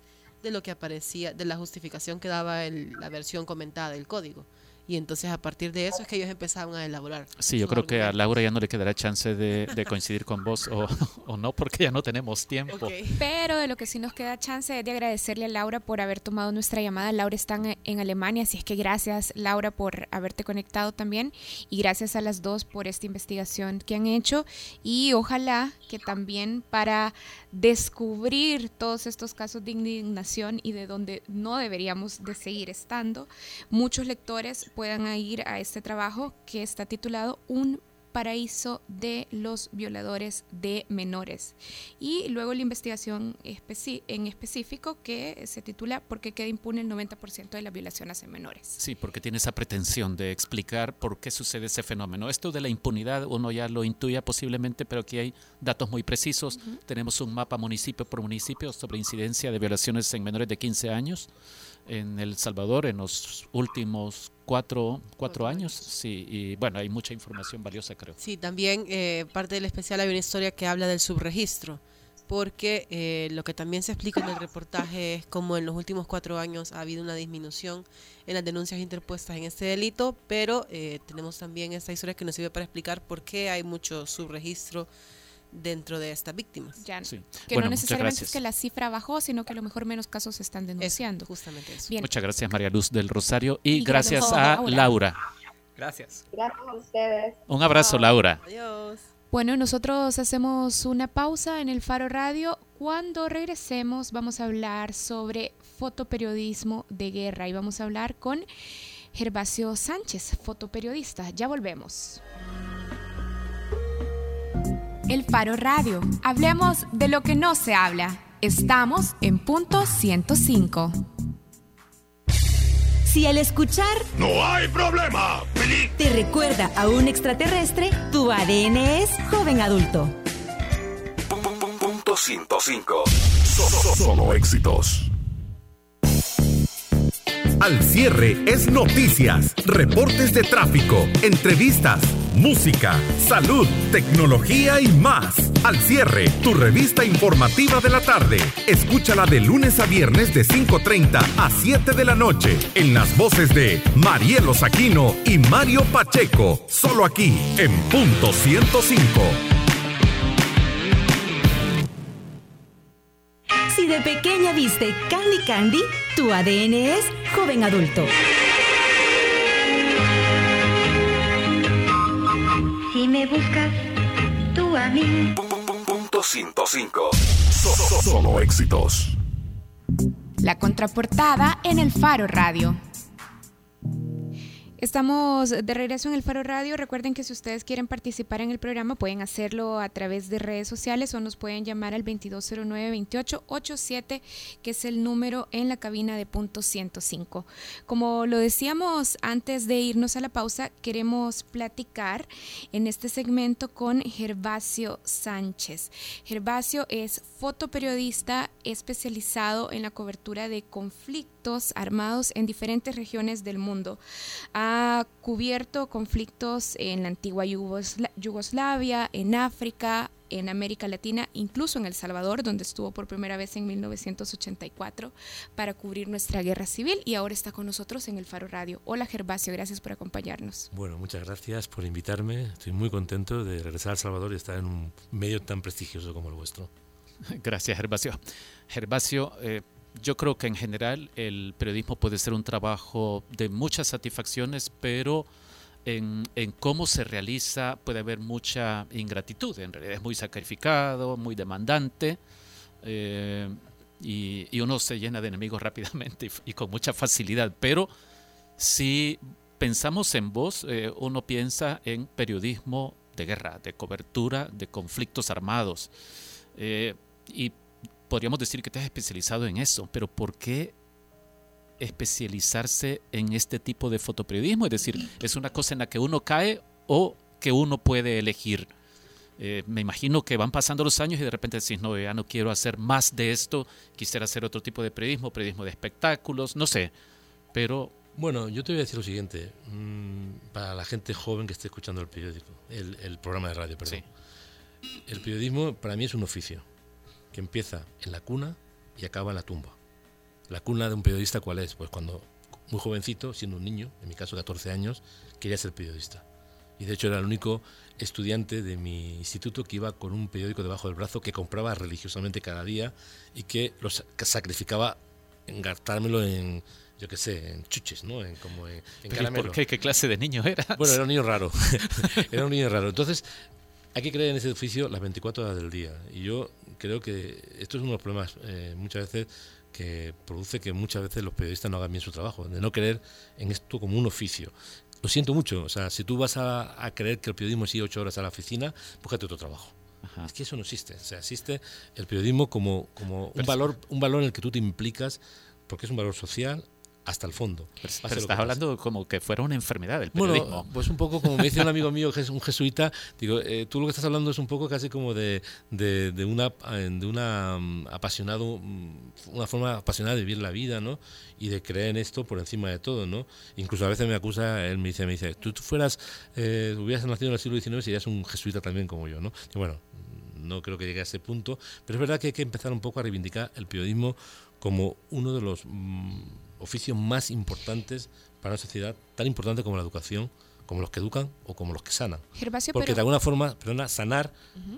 de lo que aparecía, de la justificación que daba la versión comentada del código. Y entonces a partir de eso es que ellos empezaban a elaborar. Sí, yo creo que a. Laura ya no le quedará chance de, de coincidir con vos o, o no, porque ya no tenemos tiempo. Ok. Pero de lo que sí nos queda chance es de agradecerle a Laura por haber tomado nuestra llamada. Laura está en, en Alemania, así es que gracias Laura por haberte conectado también y gracias a las dos por esta investigación que han hecho y ojalá que también para descubrir todos estos casos de indignación y de donde no deberíamos de seguir estando, muchos lectores puedan ir a este trabajo que está titulado Un paraíso de los violadores de menores. Y luego la investigación en específico que se titula ¿Por qué queda impune el 90% de las violaciones en menores? Sí, porque tiene esa pretensión de explicar por qué sucede ese fenómeno. Esto de la impunidad uno ya lo intuya posiblemente, pero aquí hay datos muy precisos. Tenemos un mapa municipio por municipio sobre incidencia de violaciones en menores de 15 años en El Salvador en los últimos cuatro, cuatro años. Sí, y bueno, hay mucha información valiosa, creo. Sí, también eh, parte del especial hay una historia que habla del subregistro, porque eh, lo que también se explica en el reportaje es como en los últimos cuatro años ha habido una disminución en las denuncias interpuestas en este delito, pero eh, tenemos también esta historia que nos sirve para explicar por qué hay mucho subregistro dentro de estas víctimas. Ya, Sí. Que Bueno, no necesariamente es que la cifra bajó, sino que a lo mejor menos casos se están Eso, denunciando. justamente eso. Bien, Muchas gracias, María Luz del Rosario. Y, Y gracias a. Laura. Gracias. Gracias a ustedes. Un abrazo, Laura. Adiós. Bueno, nosotros hacemos una pausa en el Faro Radio. Cuando regresemos vamos a hablar sobre fotoperiodismo de guerra y vamos a hablar con Gervasio Sánchez, fotoperiodista. Ya volvemos. El Faro Radio. Hablemos de lo que no se habla. Estamos en punto 105. Si al escuchar ¡No hay problema! te recuerda a un extraterrestre, tu ADN es joven adulto. Punto 105. So- so- Solo éxitos. Al cierre es noticias, reportes de tráfico, entrevistas, música, salud, tecnología y más. Al cierre, tu revista informativa de la tarde. Escúchala de lunes a viernes de 5.30 a 7 de la noche en las voces de Marielo Saquino y Mario Pacheco. Solo aquí en punto 105. Si de pequeña viste Candy Candy, tu ADN es joven adulto. Si me buscas tú a mí. Punto 105. So- so- Solo éxitos. La contraportada en el Faro Radio. Estamos de regreso en el Faro Radio. Recuerden que si ustedes quieren participar en el programa pueden hacerlo a través de redes sociales o nos pueden llamar al 2209-2887, que es el número en la cabina de punto 105. Como lo decíamos antes de irnos a la pausa, queremos platicar en este segmento con Gervasio Sánchez. Gervasio es fotoperiodista especializado en la cobertura de conflictos armados en diferentes regiones del mundo. Ha cubierto conflictos en la antigua Yugosla- Yugoslavia, en África, en América Latina, incluso en El Salvador, donde estuvo por primera vez en 1984 para cubrir nuestra guerra civil y ahora está con nosotros en el Faro Radio. Hola Gervasio, gracias por acompañarnos. Bueno, muchas gracias por invitarme. Estoy muy contento de regresar a El Salvador y estar en un medio tan prestigioso como el vuestro. Gracias, Gervasio. Gervasio, eh, yo creo que en general el periodismo puede ser un trabajo de muchas satisfacciones, pero en, en cómo se realiza puede haber mucha ingratitud. En realidad es muy sacrificado, muy demandante. eh, y, y uno se llena de enemigos <laughs> rápidamente y, y con mucha facilidad. Pero si pensamos en vos, eh, uno piensa en periodismo de guerra, de cobertura de conflictos armados. Eh, y podríamos decir que te has especializado en eso, pero ¿por qué especializarse en este tipo de fotoperiodismo? Es decir, ¿es una cosa en la que uno cae o que uno puede elegir? Eh, me imagino que van pasando los años y de repente decís, no, ya no quiero hacer más de esto, quisiera hacer otro tipo de periodismo, periodismo de espectáculos, no sé, pero Bueno, yo te voy a decir lo siguiente, mm, para la gente joven que esté escuchando el periódico, el, el programa de radio, perdón. El periodismo para mí es un oficio que empieza en la cuna y acaba en la tumba. La cuna de un periodista, ¿cuál es? Pues cuando muy jovencito, siendo un niño, en mi caso 14 años, quería ser periodista. Y de hecho era el único estudiante de mi instituto que iba con un periódico debajo del brazo que compraba religiosamente cada día y que lo sacrificaba en gastármelo en, yo qué sé, en chuches, ¿no? En, como en, ¿Por qué? ¿Qué clase de niño era? Bueno, era un niño raro. <laughs> era un niño raro. Entonces, hay que creer en ese oficio las 24 horas del día. Y yo creo que esto es uno de los problemas eh, muchas veces que produce que muchas veces los periodistas no hagan bien su trabajo, de no creer en esto como un oficio. Lo siento mucho, o sea, si tú vas a, creer que el periodismo es ir ocho horas a la oficina, búscate otro trabajo. Es que eso no existe. O sea, existe el periodismo como, como un valor, un valor en el que tú te implicas, porque es un valor social, hasta el fondo. Pero, estás hablando como que fuera una enfermedad el periodismo. Bueno, pues un poco como me dice un amigo <laughs> mío, un jesuita, digo, eh, tú lo que estás hablando es un poco casi como de, de, de una, de una mm, apasionado, mm, una forma apasionada de vivir la vida, ¿no? Y de creer en esto por encima de todo, ¿no? Incluso a veces me acusa, él me dice, me dice, tú, tú fueras, eh, hubieras nacido en el siglo XIX serías un jesuita también como yo, ¿no? Y bueno, no creo que llegue a ese punto, pero es verdad que hay que empezar un poco a reivindicar el periodismo como uno de los mm, oficios más importantes para una sociedad tan importante como la educación, como los que educan o como los que sanan. Porque de alguna forma, perdona, sanar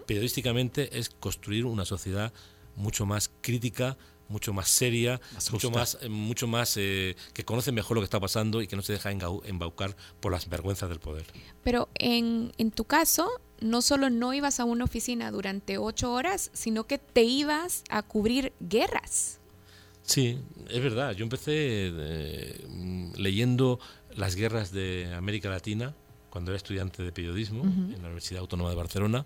periodísticamente es construir una sociedad mucho más crítica, mucho más seria, mucho más, eh, mucho más eh, que conoce mejor lo que está pasando y que no se deja embaucar por las vergüenzas del poder. Pero en, en tu caso, no solo no ibas a una oficina durante ocho horas, sino que te ibas a cubrir guerras. Sí, es verdad. Yo empecé eh, leyendo las guerras de América Latina cuando era estudiante de periodismo en la Universidad Autónoma de Barcelona.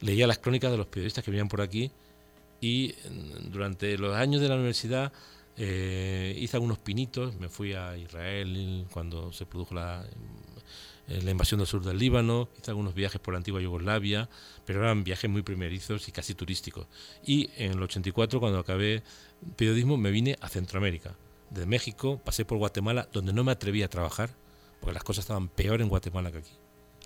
Leía las crónicas de los periodistas que venían por aquí y mm, durante los años de la universidad eh, hice algunos pinitos. Me fui a Israel cuando se produjo la eh, la invasión del sur del Líbano, hice algunos viajes por la antigua Yugoslavia, pero eran viajes muy primerizos y casi turísticos. Y en el 84, cuando acabé periodismo, me vine a Centroamérica. De México pasé por Guatemala, donde no me atreví a trabajar, porque las cosas estaban peor en Guatemala que aquí.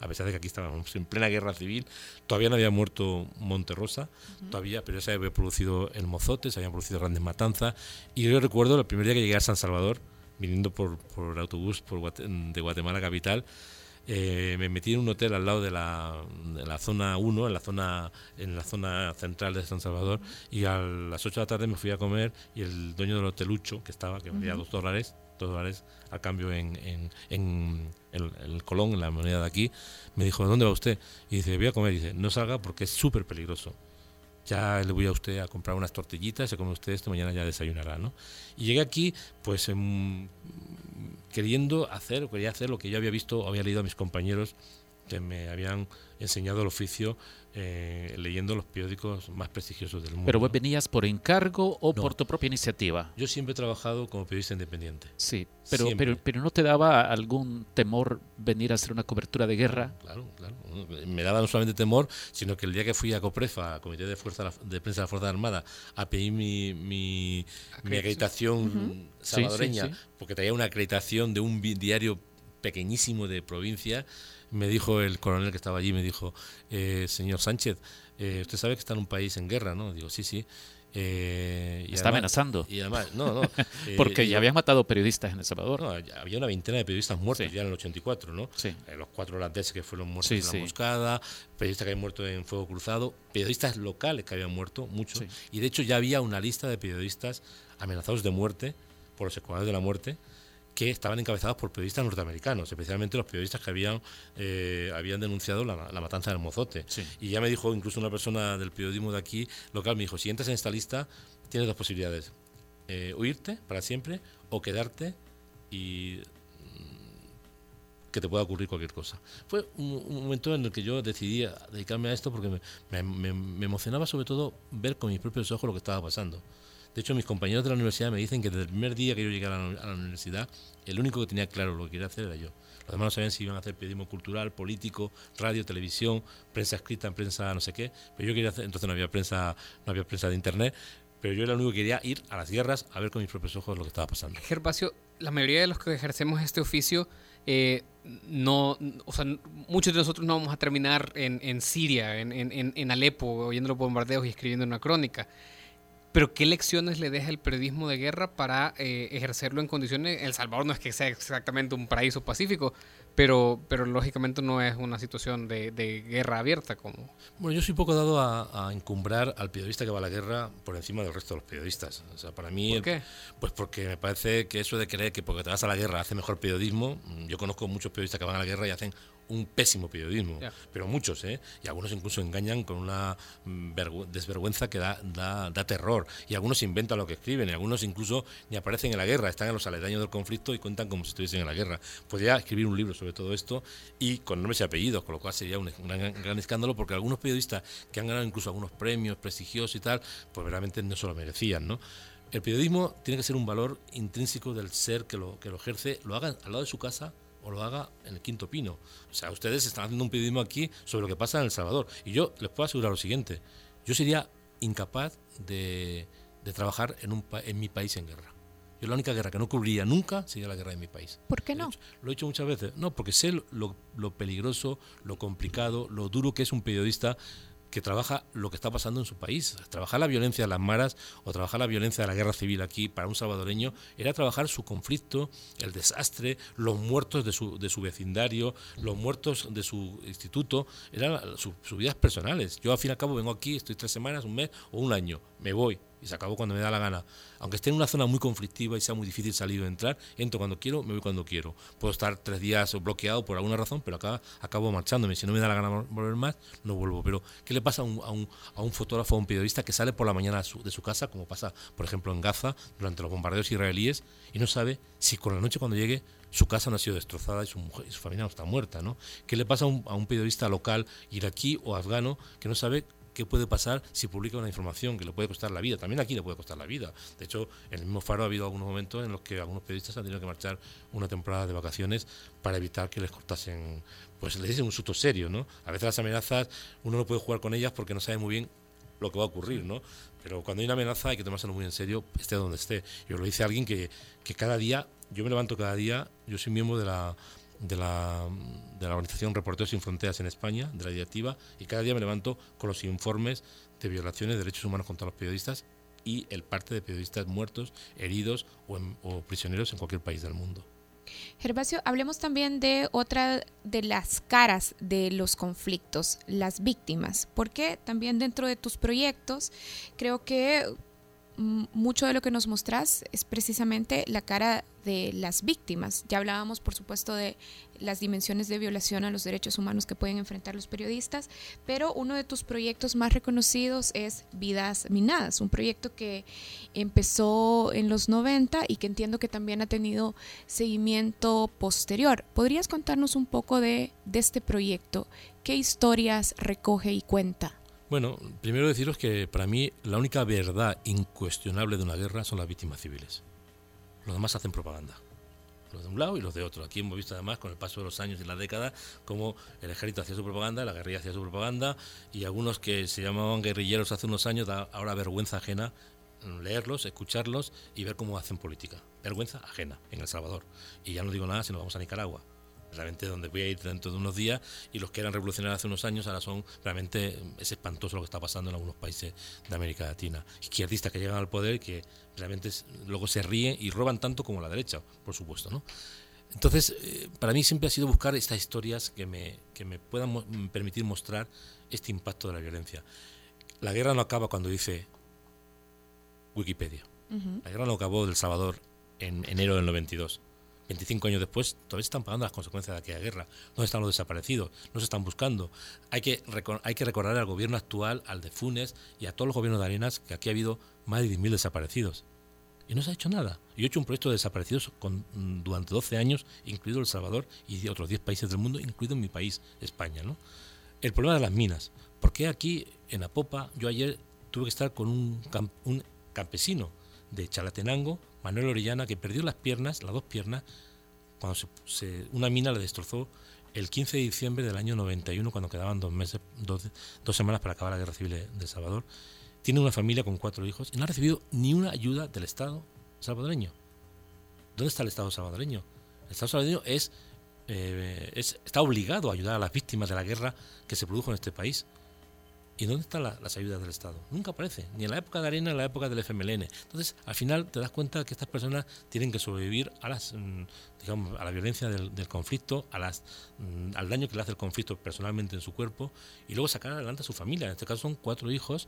A pesar de que aquí estábamos en plena guerra civil, todavía no había muerto Monterrosa, todavía, pero ya se había producido el Mozote, se habían producido grandes matanzas. Y yo recuerdo el primer día que llegué a San Salvador, viniendo por, por autobús por de Guatemala capital, eh, me metí en un hotel al lado de la, de la zona 1, en la zona, en la zona central de San Salvador, y a las 8 de la tarde me fui a comer y el dueño del hotelucho, que estaba, que valía dos dólares, dos dólares a cambio en, en, en, el Colón, en la moneda de aquí, me dijo, ¿dónde va usted? Y dice, voy a comer. Y dice, no salga porque es súper peligroso ya le voy a usted a comprar unas tortillitas, se come usted esto, mañana ya desayunará, ¿no? Y llegué aquí, pues queriendo hacer, quería hacer lo que yo había visto, había leído a mis compañeros que me habían enseñado el oficio eh, leyendo los periódicos más prestigiosos del mundo. ¿Pero vos venías por encargo o por tu propia iniciativa? Yo siempre he trabajado como periodista independiente. Sí, pero, pero, pero ¿no te daba algún temor venir a hacer una cobertura de guerra? Claro, claro. Me daba no solamente temor, sino que el día que fui a COPREFA, Comité de, Fuerza, de Prensa de la Fuerza Armada, a pedir mi, mi, acreditación salvadoreña, porque traía una acreditación de un diario pequeñísimo de provincia, me dijo el coronel que estaba allí, me dijo, eh, señor Sánchez, eh, usted sabe que está en un país en guerra, ¿no? Digo, sí, sí. Eh, y está amenazando. Y además, no, no. <laughs> Porque ya habían matado periodistas en El Salvador. No, había una veintena de periodistas muertos ya en el 84, ¿no? Sí. los cuatro holandeses que fueron muertos en la emboscada, periodistas que habían muerto en fuego cruzado, periodistas locales que habían muerto, muchos. Y de hecho ya había una lista de periodistas amenazados de muerte por los escuadrones de la muerte que estaban encabezados por periodistas norteamericanos, especialmente los periodistas que habían, eh, habían denunciado la, matanza del mozote. Y ya me dijo incluso una persona del periodismo de aquí, local, me dijo, si entras en esta lista, tienes dos posibilidades, eh, huirte para siempre o quedarte y mm, que te pueda ocurrir cualquier cosa. Fue un, momento en el que yo decidí dedicarme a esto porque me emocionaba sobre todo ver con mis propios ojos lo que estaba pasando. De hecho, mis compañeros de la universidad me dicen que desde el primer día que yo llegué a la, universidad, el único que tenía claro lo que quería hacer era yo. Los demás no sabían si iban a hacer periodismo cultural, político, radio, televisión, prensa escrita, prensa no sé qué. Pero yo quería hacer, entonces no había prensa, no había prensa de internet, pero yo era el único que quería ir a las guerras a ver con mis propios ojos lo que estaba pasando. Gervasio, la mayoría de los que ejercemos este oficio, eh, no, o sea, muchos de nosotros no vamos a terminar en, Siria, en, en Alepo, oyendo los bombardeos y escribiendo una crónica Pero ¿qué lecciones le deja el periodismo de guerra para eh, ejercerlo en condiciones? El Salvador no es que sea exactamente un paraíso pacífico, pero, pero lógicamente no es una situación de, de guerra abierta como... Bueno, yo soy poco dado a, a, encumbrar al periodista que va a la guerra por encima del resto de los periodistas. O sea, para mí... ¿Por qué? Pues porque me parece que eso de creer que porque te vas a la guerra hace mejor periodismo, yo conozco muchos periodistas que van a la guerra y hacen un pésimo periodismo, pero muchos, ¿eh? Y algunos incluso engañan con una mm, vergü- desvergüenza que da, da, da terror. Y algunos inventan lo que escriben, y algunos incluso ni aparecen en la guerra, están en los aledaños del conflicto y cuentan como si estuviesen en la guerra. Podría escribir un libro sobre todo esto y con nombres y apellidos, con lo cual sería un, un gran, gran escándalo porque algunos periodistas que han ganado incluso algunos premios prestigiosos y tal, pues realmente no se lo merecían, ¿no? El periodismo tiene que ser un valor intrínseco del ser que lo, que lo ejerce, lo haga al lado de su casa o lo haga en el quinto pino. O sea, ustedes están haciendo un periodismo aquí sobre lo que pasa en El Salvador. Y yo les puedo asegurar lo siguiente, yo sería incapaz de, de trabajar en, un, en mi país en guerra. Yo la única guerra que no cubriría nunca sería la guerra de mi país. ¿Por qué no? Lo he dicho muchas veces. No, porque sé lo, lo peligroso, lo complicado, lo duro que es un periodista que trabaja lo que está pasando en su país. Trabajar la violencia de las maras o trabajar la violencia de la guerra civil aquí para un salvadoreño era trabajar su conflicto, el desastre, los muertos de su, de su vecindario, los muertos de su instituto, eran la- su- sus vidas personales. Yo al fin y al cabo vengo aquí, estoy tres semanas, un mes o un año, me voy y se acabó cuando me da la gana. Aunque esté en una zona muy conflictiva y sea muy difícil salir o entrar, entro cuando quiero, me voy cuando quiero. Puedo estar tres días bloqueado por alguna razón, pero acá acabo marchándome. Si no me da la gana vol- volver más, no vuelvo. Pero, ¿qué le pasa a un, a un, a un fotógrafo o a un periodista que sale por la mañana de su, de su casa, como pasa, por ejemplo, en Gaza, durante los bombardeos israelíes, y no sabe si con la noche cuando llegue su casa no ha sido destrozada y su, mujer, y su familia no está muerta? ¿no? ¿Qué le pasa a un, a un periodista local, iraquí o afgano, que no sabe qué puede pasar si publica una información que le puede costar la vida. También aquí le puede costar la vida. De hecho, en el mismo Faro ha habido algunos momentos en los que algunos periodistas han tenido que marchar una temporada de vacaciones para evitar que les cortasen, pues les diesen un susto serio, ¿no? A veces las amenazas uno no puede jugar con ellas porque no sabe muy bien lo que va a ocurrir, ¿no? Pero cuando hay una amenaza hay que tomárselo muy en serio, esté donde esté. Yo lo dice alguien que, que cada día, yo me levanto cada día, yo soy miembro de la de la, de la organización Reporteros sin Fronteras en España, de la directiva, y cada día me levanto con los informes de violaciones de derechos humanos contra los periodistas y el parte de periodistas muertos, heridos o, en- o prisioneros en cualquier país del mundo. Gervasio, hablemos también de otra de las caras de los conflictos, las víctimas, porque también dentro de tus proyectos creo que mm, mucho de lo que nos mostrás es precisamente la cara de las víctimas. Ya hablábamos, por supuesto, de las dimensiones de violación a los derechos humanos que pueden enfrentar los periodistas, pero uno de tus proyectos más reconocidos es Vidas Minadas, un proyecto que empezó en los 90 y que entiendo que también ha tenido seguimiento posterior. ¿Podrías contarnos un poco de, de este proyecto? ¿Qué historias recoge y cuenta? Bueno, primero deciros que para mí la única verdad incuestionable de una guerra son las víctimas civiles. Los demás hacen propaganda. Los de un lado y los de otro. Aquí hemos visto además con el paso de los años y las décadas cómo el ejército hacía su propaganda, la guerrilla hacía su propaganda y algunos que se llamaban guerrilleros hace unos años da ahora vergüenza ajena mm, leerlos, escucharlos y ver cómo hacen política. Vergüenza ajena en El Salvador. Y ya no digo nada si nos vamos a Nicaragua realmente donde voy a ir dentro de unos días y los que eran revolucionarios hace unos años ahora son realmente es espantoso lo que está pasando en algunos países de América Latina. Izquierdistas que llegan al poder y que realmente luego se ríen y roban tanto como la derecha por supuesto no entonces eh, para mí siempre ha sido buscar estas historias que me, que me puedan mo- mm, permitir mostrar este impacto de la violencia. La guerra no acaba cuando dice Wikipedia. La guerra no acabó del Salvador en enero del 92 25 años después, todavía están pagando las consecuencias de aquella guerra. ¿Dónde están los desaparecidos? No se están buscando. Hay que, hay que recordar al gobierno actual, al de Funes y a todos los gobiernos de Arenas que aquí ha habido más de 10.000 desaparecidos. Y no se ha hecho nada. Yo he hecho un proyecto de desaparecidos con, mm, durante 12 años, incluido El Salvador y otros 10 países del mundo, incluido mi país, España. ¿no? El problema de las minas. ¿Por qué aquí, en Apopa, yo ayer tuve que estar con un campesino de Chalatenango, Manuel Orellana, que perdió las piernas, las dos piernas, cuando se, se- una mina le destrozó el 15 de diciembre del año 91, cuando quedaban dos meses, dos, dos semanas para acabar la guerra civil de, Salvador. Tiene una familia con cuatro hijos y no ha recibido ni una ayuda del Estado salvadoreño. ¿Dónde está el Estado salvadoreño? El Estado salvadoreño es, eh, es- está obligado a ayudar a las víctimas de la guerra que se produjo en este país. ¿Y dónde están la- las ayudas del Estado? Nunca aparece, ni en la época de Arena, ni en la época del FMLN. Entonces, al final te das cuenta que estas personas tienen que sobrevivir a las, mm, digamos, a la violencia del, del conflicto, a las, mm, al daño que le hace el conflicto personalmente en su cuerpo y luego sacar adelante a su familia. En este caso son cuatro hijos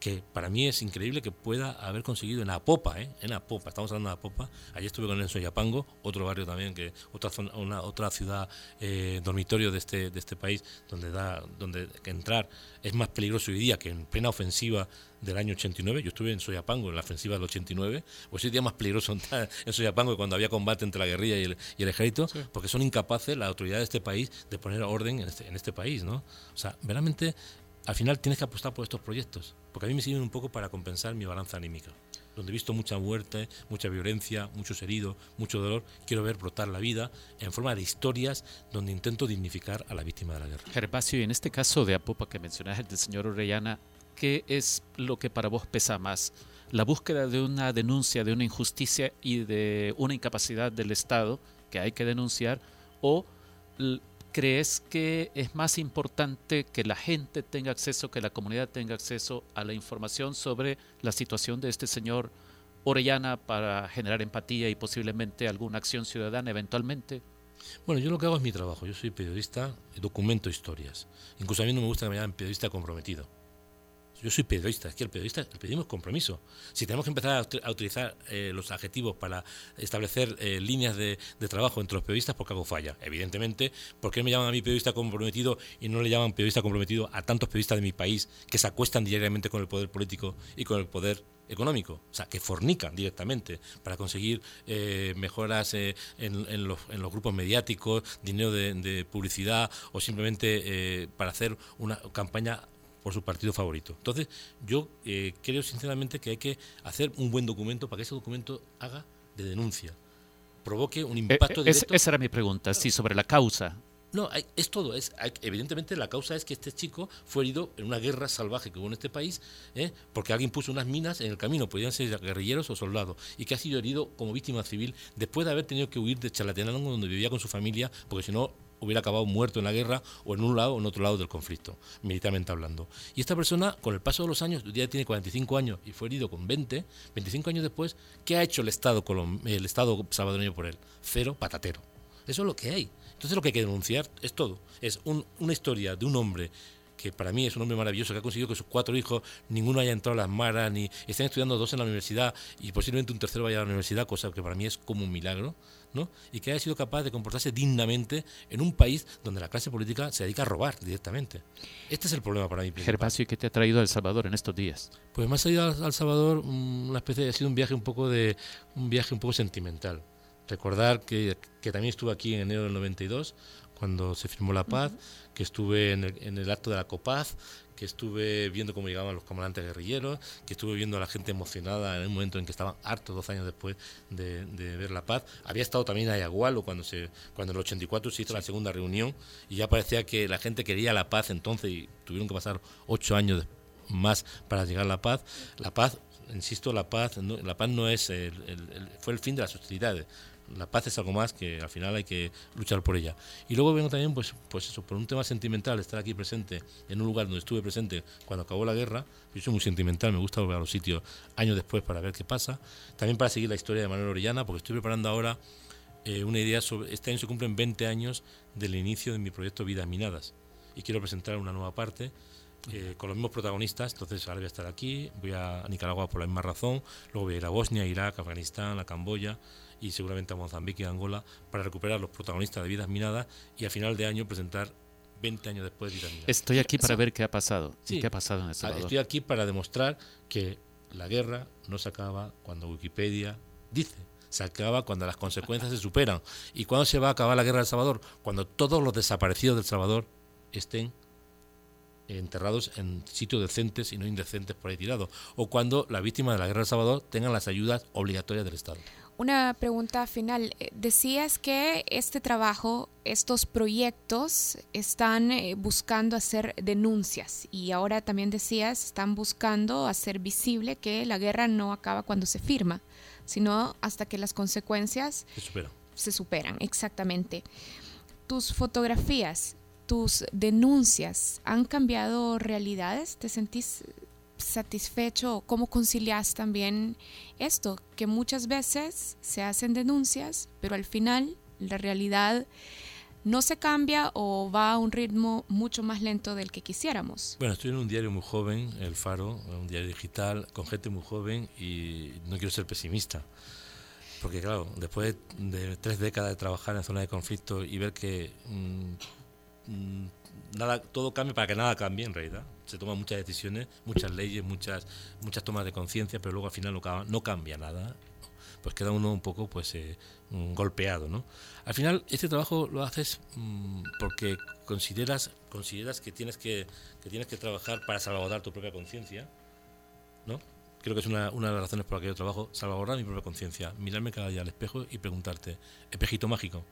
que para mí es increíble que pueda haber conseguido en Apopa, ¿eh? en Apopa, estamos hablando de Apopa, ayer estuve con él en Soyapango, otro barrio también, que otra zona, una, otra ciudad eh, dormitorio de este, de este país, donde da, donde entrar es más peligroso hoy día que en plena ofensiva del año 89, yo estuve en Soyapango en la ofensiva del 89, pues hoy día más peligroso <laughs> entrar en Soyapango que cuando había combate entre la guerrilla y el, y el ejército, porque son incapaces las autoridades de este país de poner orden en este, en este país, ¿no? O sea, verdaderamente al final tienes que apostar por estos proyectos, porque a mí me sirven un poco para compensar mi balanza anímica. Donde he visto mucha muerte, mucha violencia, muchos heridos, mucho dolor, quiero ver brotar la vida en forma de historias donde intento dignificar a la víctima de la guerra. Gervasio, y en este caso de Apopa que mencionaste del señor Orellana, ¿qué es lo que para vos pesa más? ¿La búsqueda de una denuncia de una injusticia y de una incapacidad del Estado que hay que denunciar? ¿O crees que es más importante que la gente tenga acceso, que la comunidad tenga acceso a la información sobre la situación de este señor Orellana para generar empatía y posiblemente alguna acción ciudadana eventualmente? Bueno, yo lo que hago es mi trabajo. Yo soy periodista, documento historias. Incluso a mí no me gusta que me llamen periodista comprometido. Yo soy periodista, es que el periodista, el periodismo compromiso. Si tenemos que empezar a, ut- a utilizar eh, los adjetivos para establecer eh, líneas de, trabajo entre los periodistas, porque algo falla. Evidentemente, ¿por qué me llaman a mí periodista comprometido y no le llaman periodista comprometido a tantos periodistas de mi país que se acuestan diariamente con el poder político y con el poder económico, o sea, que fornican directamente para conseguir eh, mejoras en, los, grupos mediáticos, dinero de, publicidad o simplemente para hacer una campaña por su partido favorito. Entonces, yo eh, creo sinceramente que hay que hacer un buen documento para que ese documento haga de denuncia, provoque un Eh, impacto es- directo. esa era mi pregunta, sí, sobre la causa. No, hay- es todo. Es, hay- evidentemente la causa es que este chico fue herido en una guerra salvaje que hubo en este país, ¿eh? porque alguien puso unas minas en el camino, podían ser guerrilleros o soldados, y que ha sido herido como víctima civil después de haber tenido que huir de Chalatenango, donde vivía con su familia, porque si no hubiera acabado muerto en la guerra o en un lado o en otro lado del conflicto, militarmente hablando. Y esta persona, con el paso de los años, ya tiene 45 años y fue herido con 20, 25 años después, ¿qué ha hecho el Estado, el Estado salvadoreño por él? Cero patatero. Eso es lo que hay. Entonces lo que hay que denunciar es todo. Es un- una historia de un hombre que para mí es un hombre maravilloso, que ha conseguido que sus cuatro hijos, ninguno haya entrado a las maras, ni estén estudiando dos en la universidad y posiblemente un tercero vaya a la universidad, cosa que para mí es como un milagro, ¿no? Y que haya sido capaz de comportarse dignamente en un país donde la clase política se dedica a robar directamente. Este es el problema para mí. Gervasio, ¿y qué te ha traído a El Salvador en estos días? Pues me ha salido al, al Salvador una especie de, ha sido un viaje un poco de un viaje un poco sentimental. Recordar que, que también estuve aquí en enero del 92 cuando se firmó la paz, que estuve en el, en el acto de la COPAZ, que estuve viendo cómo llegaban los comandantes guerrilleros, que estuve viendo a la gente emocionada en el momento en que estaban hartos dos años después de, de ver la paz. Había estado también en Ayagualo cuando se cuando en el 84 se hizo la segunda reunión y ya parecía que la gente quería la paz entonces y tuvieron que pasar ocho años más para llegar a la paz. La paz, insisto, la paz no, la paz no es el, el- el- fue el fin de las hostilidades. La paz es algo más que al final hay que luchar por ella. Y luego vengo también, pues, pues eso, por un tema sentimental, estar aquí presente en un lugar donde estuve presente cuando acabó la guerra. Yo soy muy sentimental, me gusta volver a los sitios años después para ver qué pasa. También para seguir la historia de Manuel Orellana, porque estoy preparando ahora eh, una idea sobre. Este año se cumplen 20 años del inicio de mi proyecto Vidas Minadas. Y quiero presentar una nueva parte eh, con los mismos protagonistas. Entonces ahora voy a estar aquí, voy a Nicaragua por la misma razón, luego voy a ir a Bosnia, Irak, Afganistán, a Camboya y seguramente a Mozambique y Angola para recuperar los protagonistas de Vidas Minadas y a final de año presentar 20 años después Vidas Minadas. Estoy aquí para ver qué ha pasado. ¿Y Sí. qué ha pasado en El Ah, Salvador? Estoy aquí para demostrar que la guerra no se acaba cuando Wikipedia dice. Se acaba cuando las consecuencias se superan. ¿Y cuándo se va a acabar la guerra del Salvador? Cuando todos los desaparecidos del Salvador estén enterrados en sitios decentes y no indecentes por ahí tirados. O cuando las víctimas de la guerra del Salvador tengan las ayudas obligatorias del Estado. Una pregunta final. Eh, Decías que este trabajo, estos proyectos están eh, buscando hacer denuncias y ahora también decías, están buscando hacer visible que la guerra no acaba cuando se firma, sino hasta que las consecuencias Se superan. se superan, exactamente. Tus fotografías tus denuncias han cambiado realidades? ¿Te sentís satisfecho? ¿Cómo concilias también esto? Que muchas veces se hacen denuncias, pero al final la realidad no se cambia o va a un ritmo mucho más lento del que quisiéramos. Bueno, estoy en un diario muy joven, El Faro, un diario digital, con gente muy joven y no quiero ser pesimista. Porque claro, después de tres décadas de trabajar en zona de conflicto y ver que mm, nada, todo cambia para que nada cambie en realidad. Se toman muchas decisiones, muchas leyes, muchas, muchas tomas de conciencia, pero luego al final no, cambia nada. Pues queda uno un poco pues eh, mm, golpeado, ¿no? Al final este trabajo lo haces porque consideras consideras que tienes que, que tienes que trabajar para salvaguardar tu propia conciencia, ¿no? creo que es una, una, de las razones por las que yo trabajo, salvaguardar mi propia conciencia, mirarme cada día al espejo y preguntarte, espejito mágico,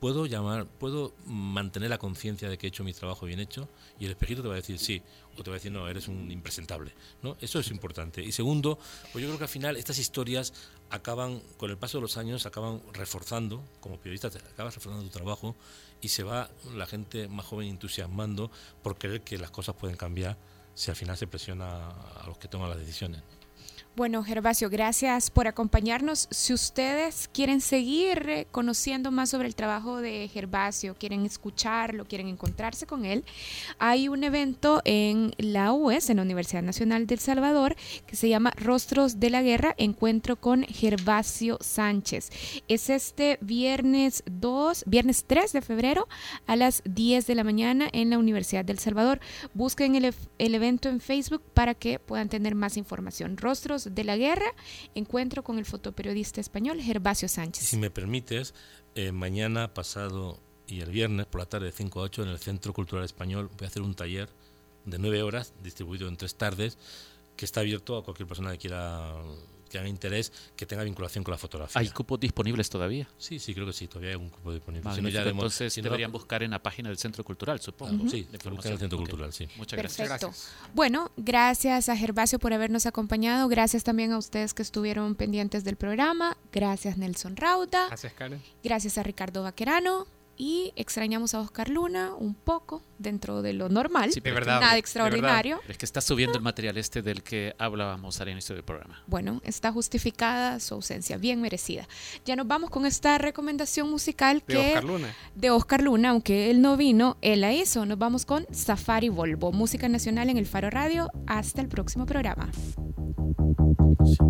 ¿puedo llamar, puedo mantener la conciencia de que he hecho mi trabajo bien hecho? Y el espejito te va a decir sí, o te va a decir no, eres un impresentable, ¿no? Eso es importante. Y segundo, pues yo creo que al final estas historias acaban, con el paso de los años, acaban reforzando, como periodista, acabas reforzando tu trabajo y se va la gente más joven entusiasmando por creer que las cosas pueden cambiar si al final se presiona a los que toman las decisiones. Bueno, Gervasio, gracias por acompañarnos. Si ustedes quieren seguir eh, conociendo más sobre el trabajo de Gervasio, quieren escucharlo, quieren encontrarse con él, hay un evento en la UES, en la Universidad Nacional del Salvador, que se llama Rostros de la Guerra, Encuentro con Gervasio Sánchez. Es este viernes 2, viernes 3 de febrero a las 10 de la mañana en la Universidad del Salvador. Busquen el, el evento en Facebook para que puedan tener más información. Rostros de la Guerra, encuentro con el fotoperiodista español Gervasio Sánchez. Si me permites, eh, mañana, pasado y el viernes por la tarde de 5 a 8 en el Centro Cultural Español voy a hacer un taller de 9 horas distribuido en tres tardes que está abierto a cualquier persona que quiera que haga interés, que tenga vinculación con la fotografía. ¿Hay cupos disponibles todavía? Sí, sí, creo que sí, todavía hay un cupo disponible. entonces deberían buscar en la página del Centro Cultural, supongo. Sí, en el Centro Cultural, sí. Muchas gracias. Bueno, gracias a Gervasio por habernos acompañado. Gracias también a ustedes que estuvieron pendientes del programa. Gracias Nelson Rauta. Gracias Karen. Gracias a Ricardo Vaquerano y extrañamos a Oscar Luna un poco dentro de lo normal. Sí, de verdad, nada extraordinario. Es que está subiendo el material este del que hablábamos al inicio del programa. Bueno, está justificada su ausencia, bien merecida. Ya nos vamos con esta recomendación musical de que Oscar Luna. de Oscar Luna, aunque él no vino, él la hizo. Nos vamos con Safari Volvo, música nacional en el Faro Radio. Hasta el próximo programa. And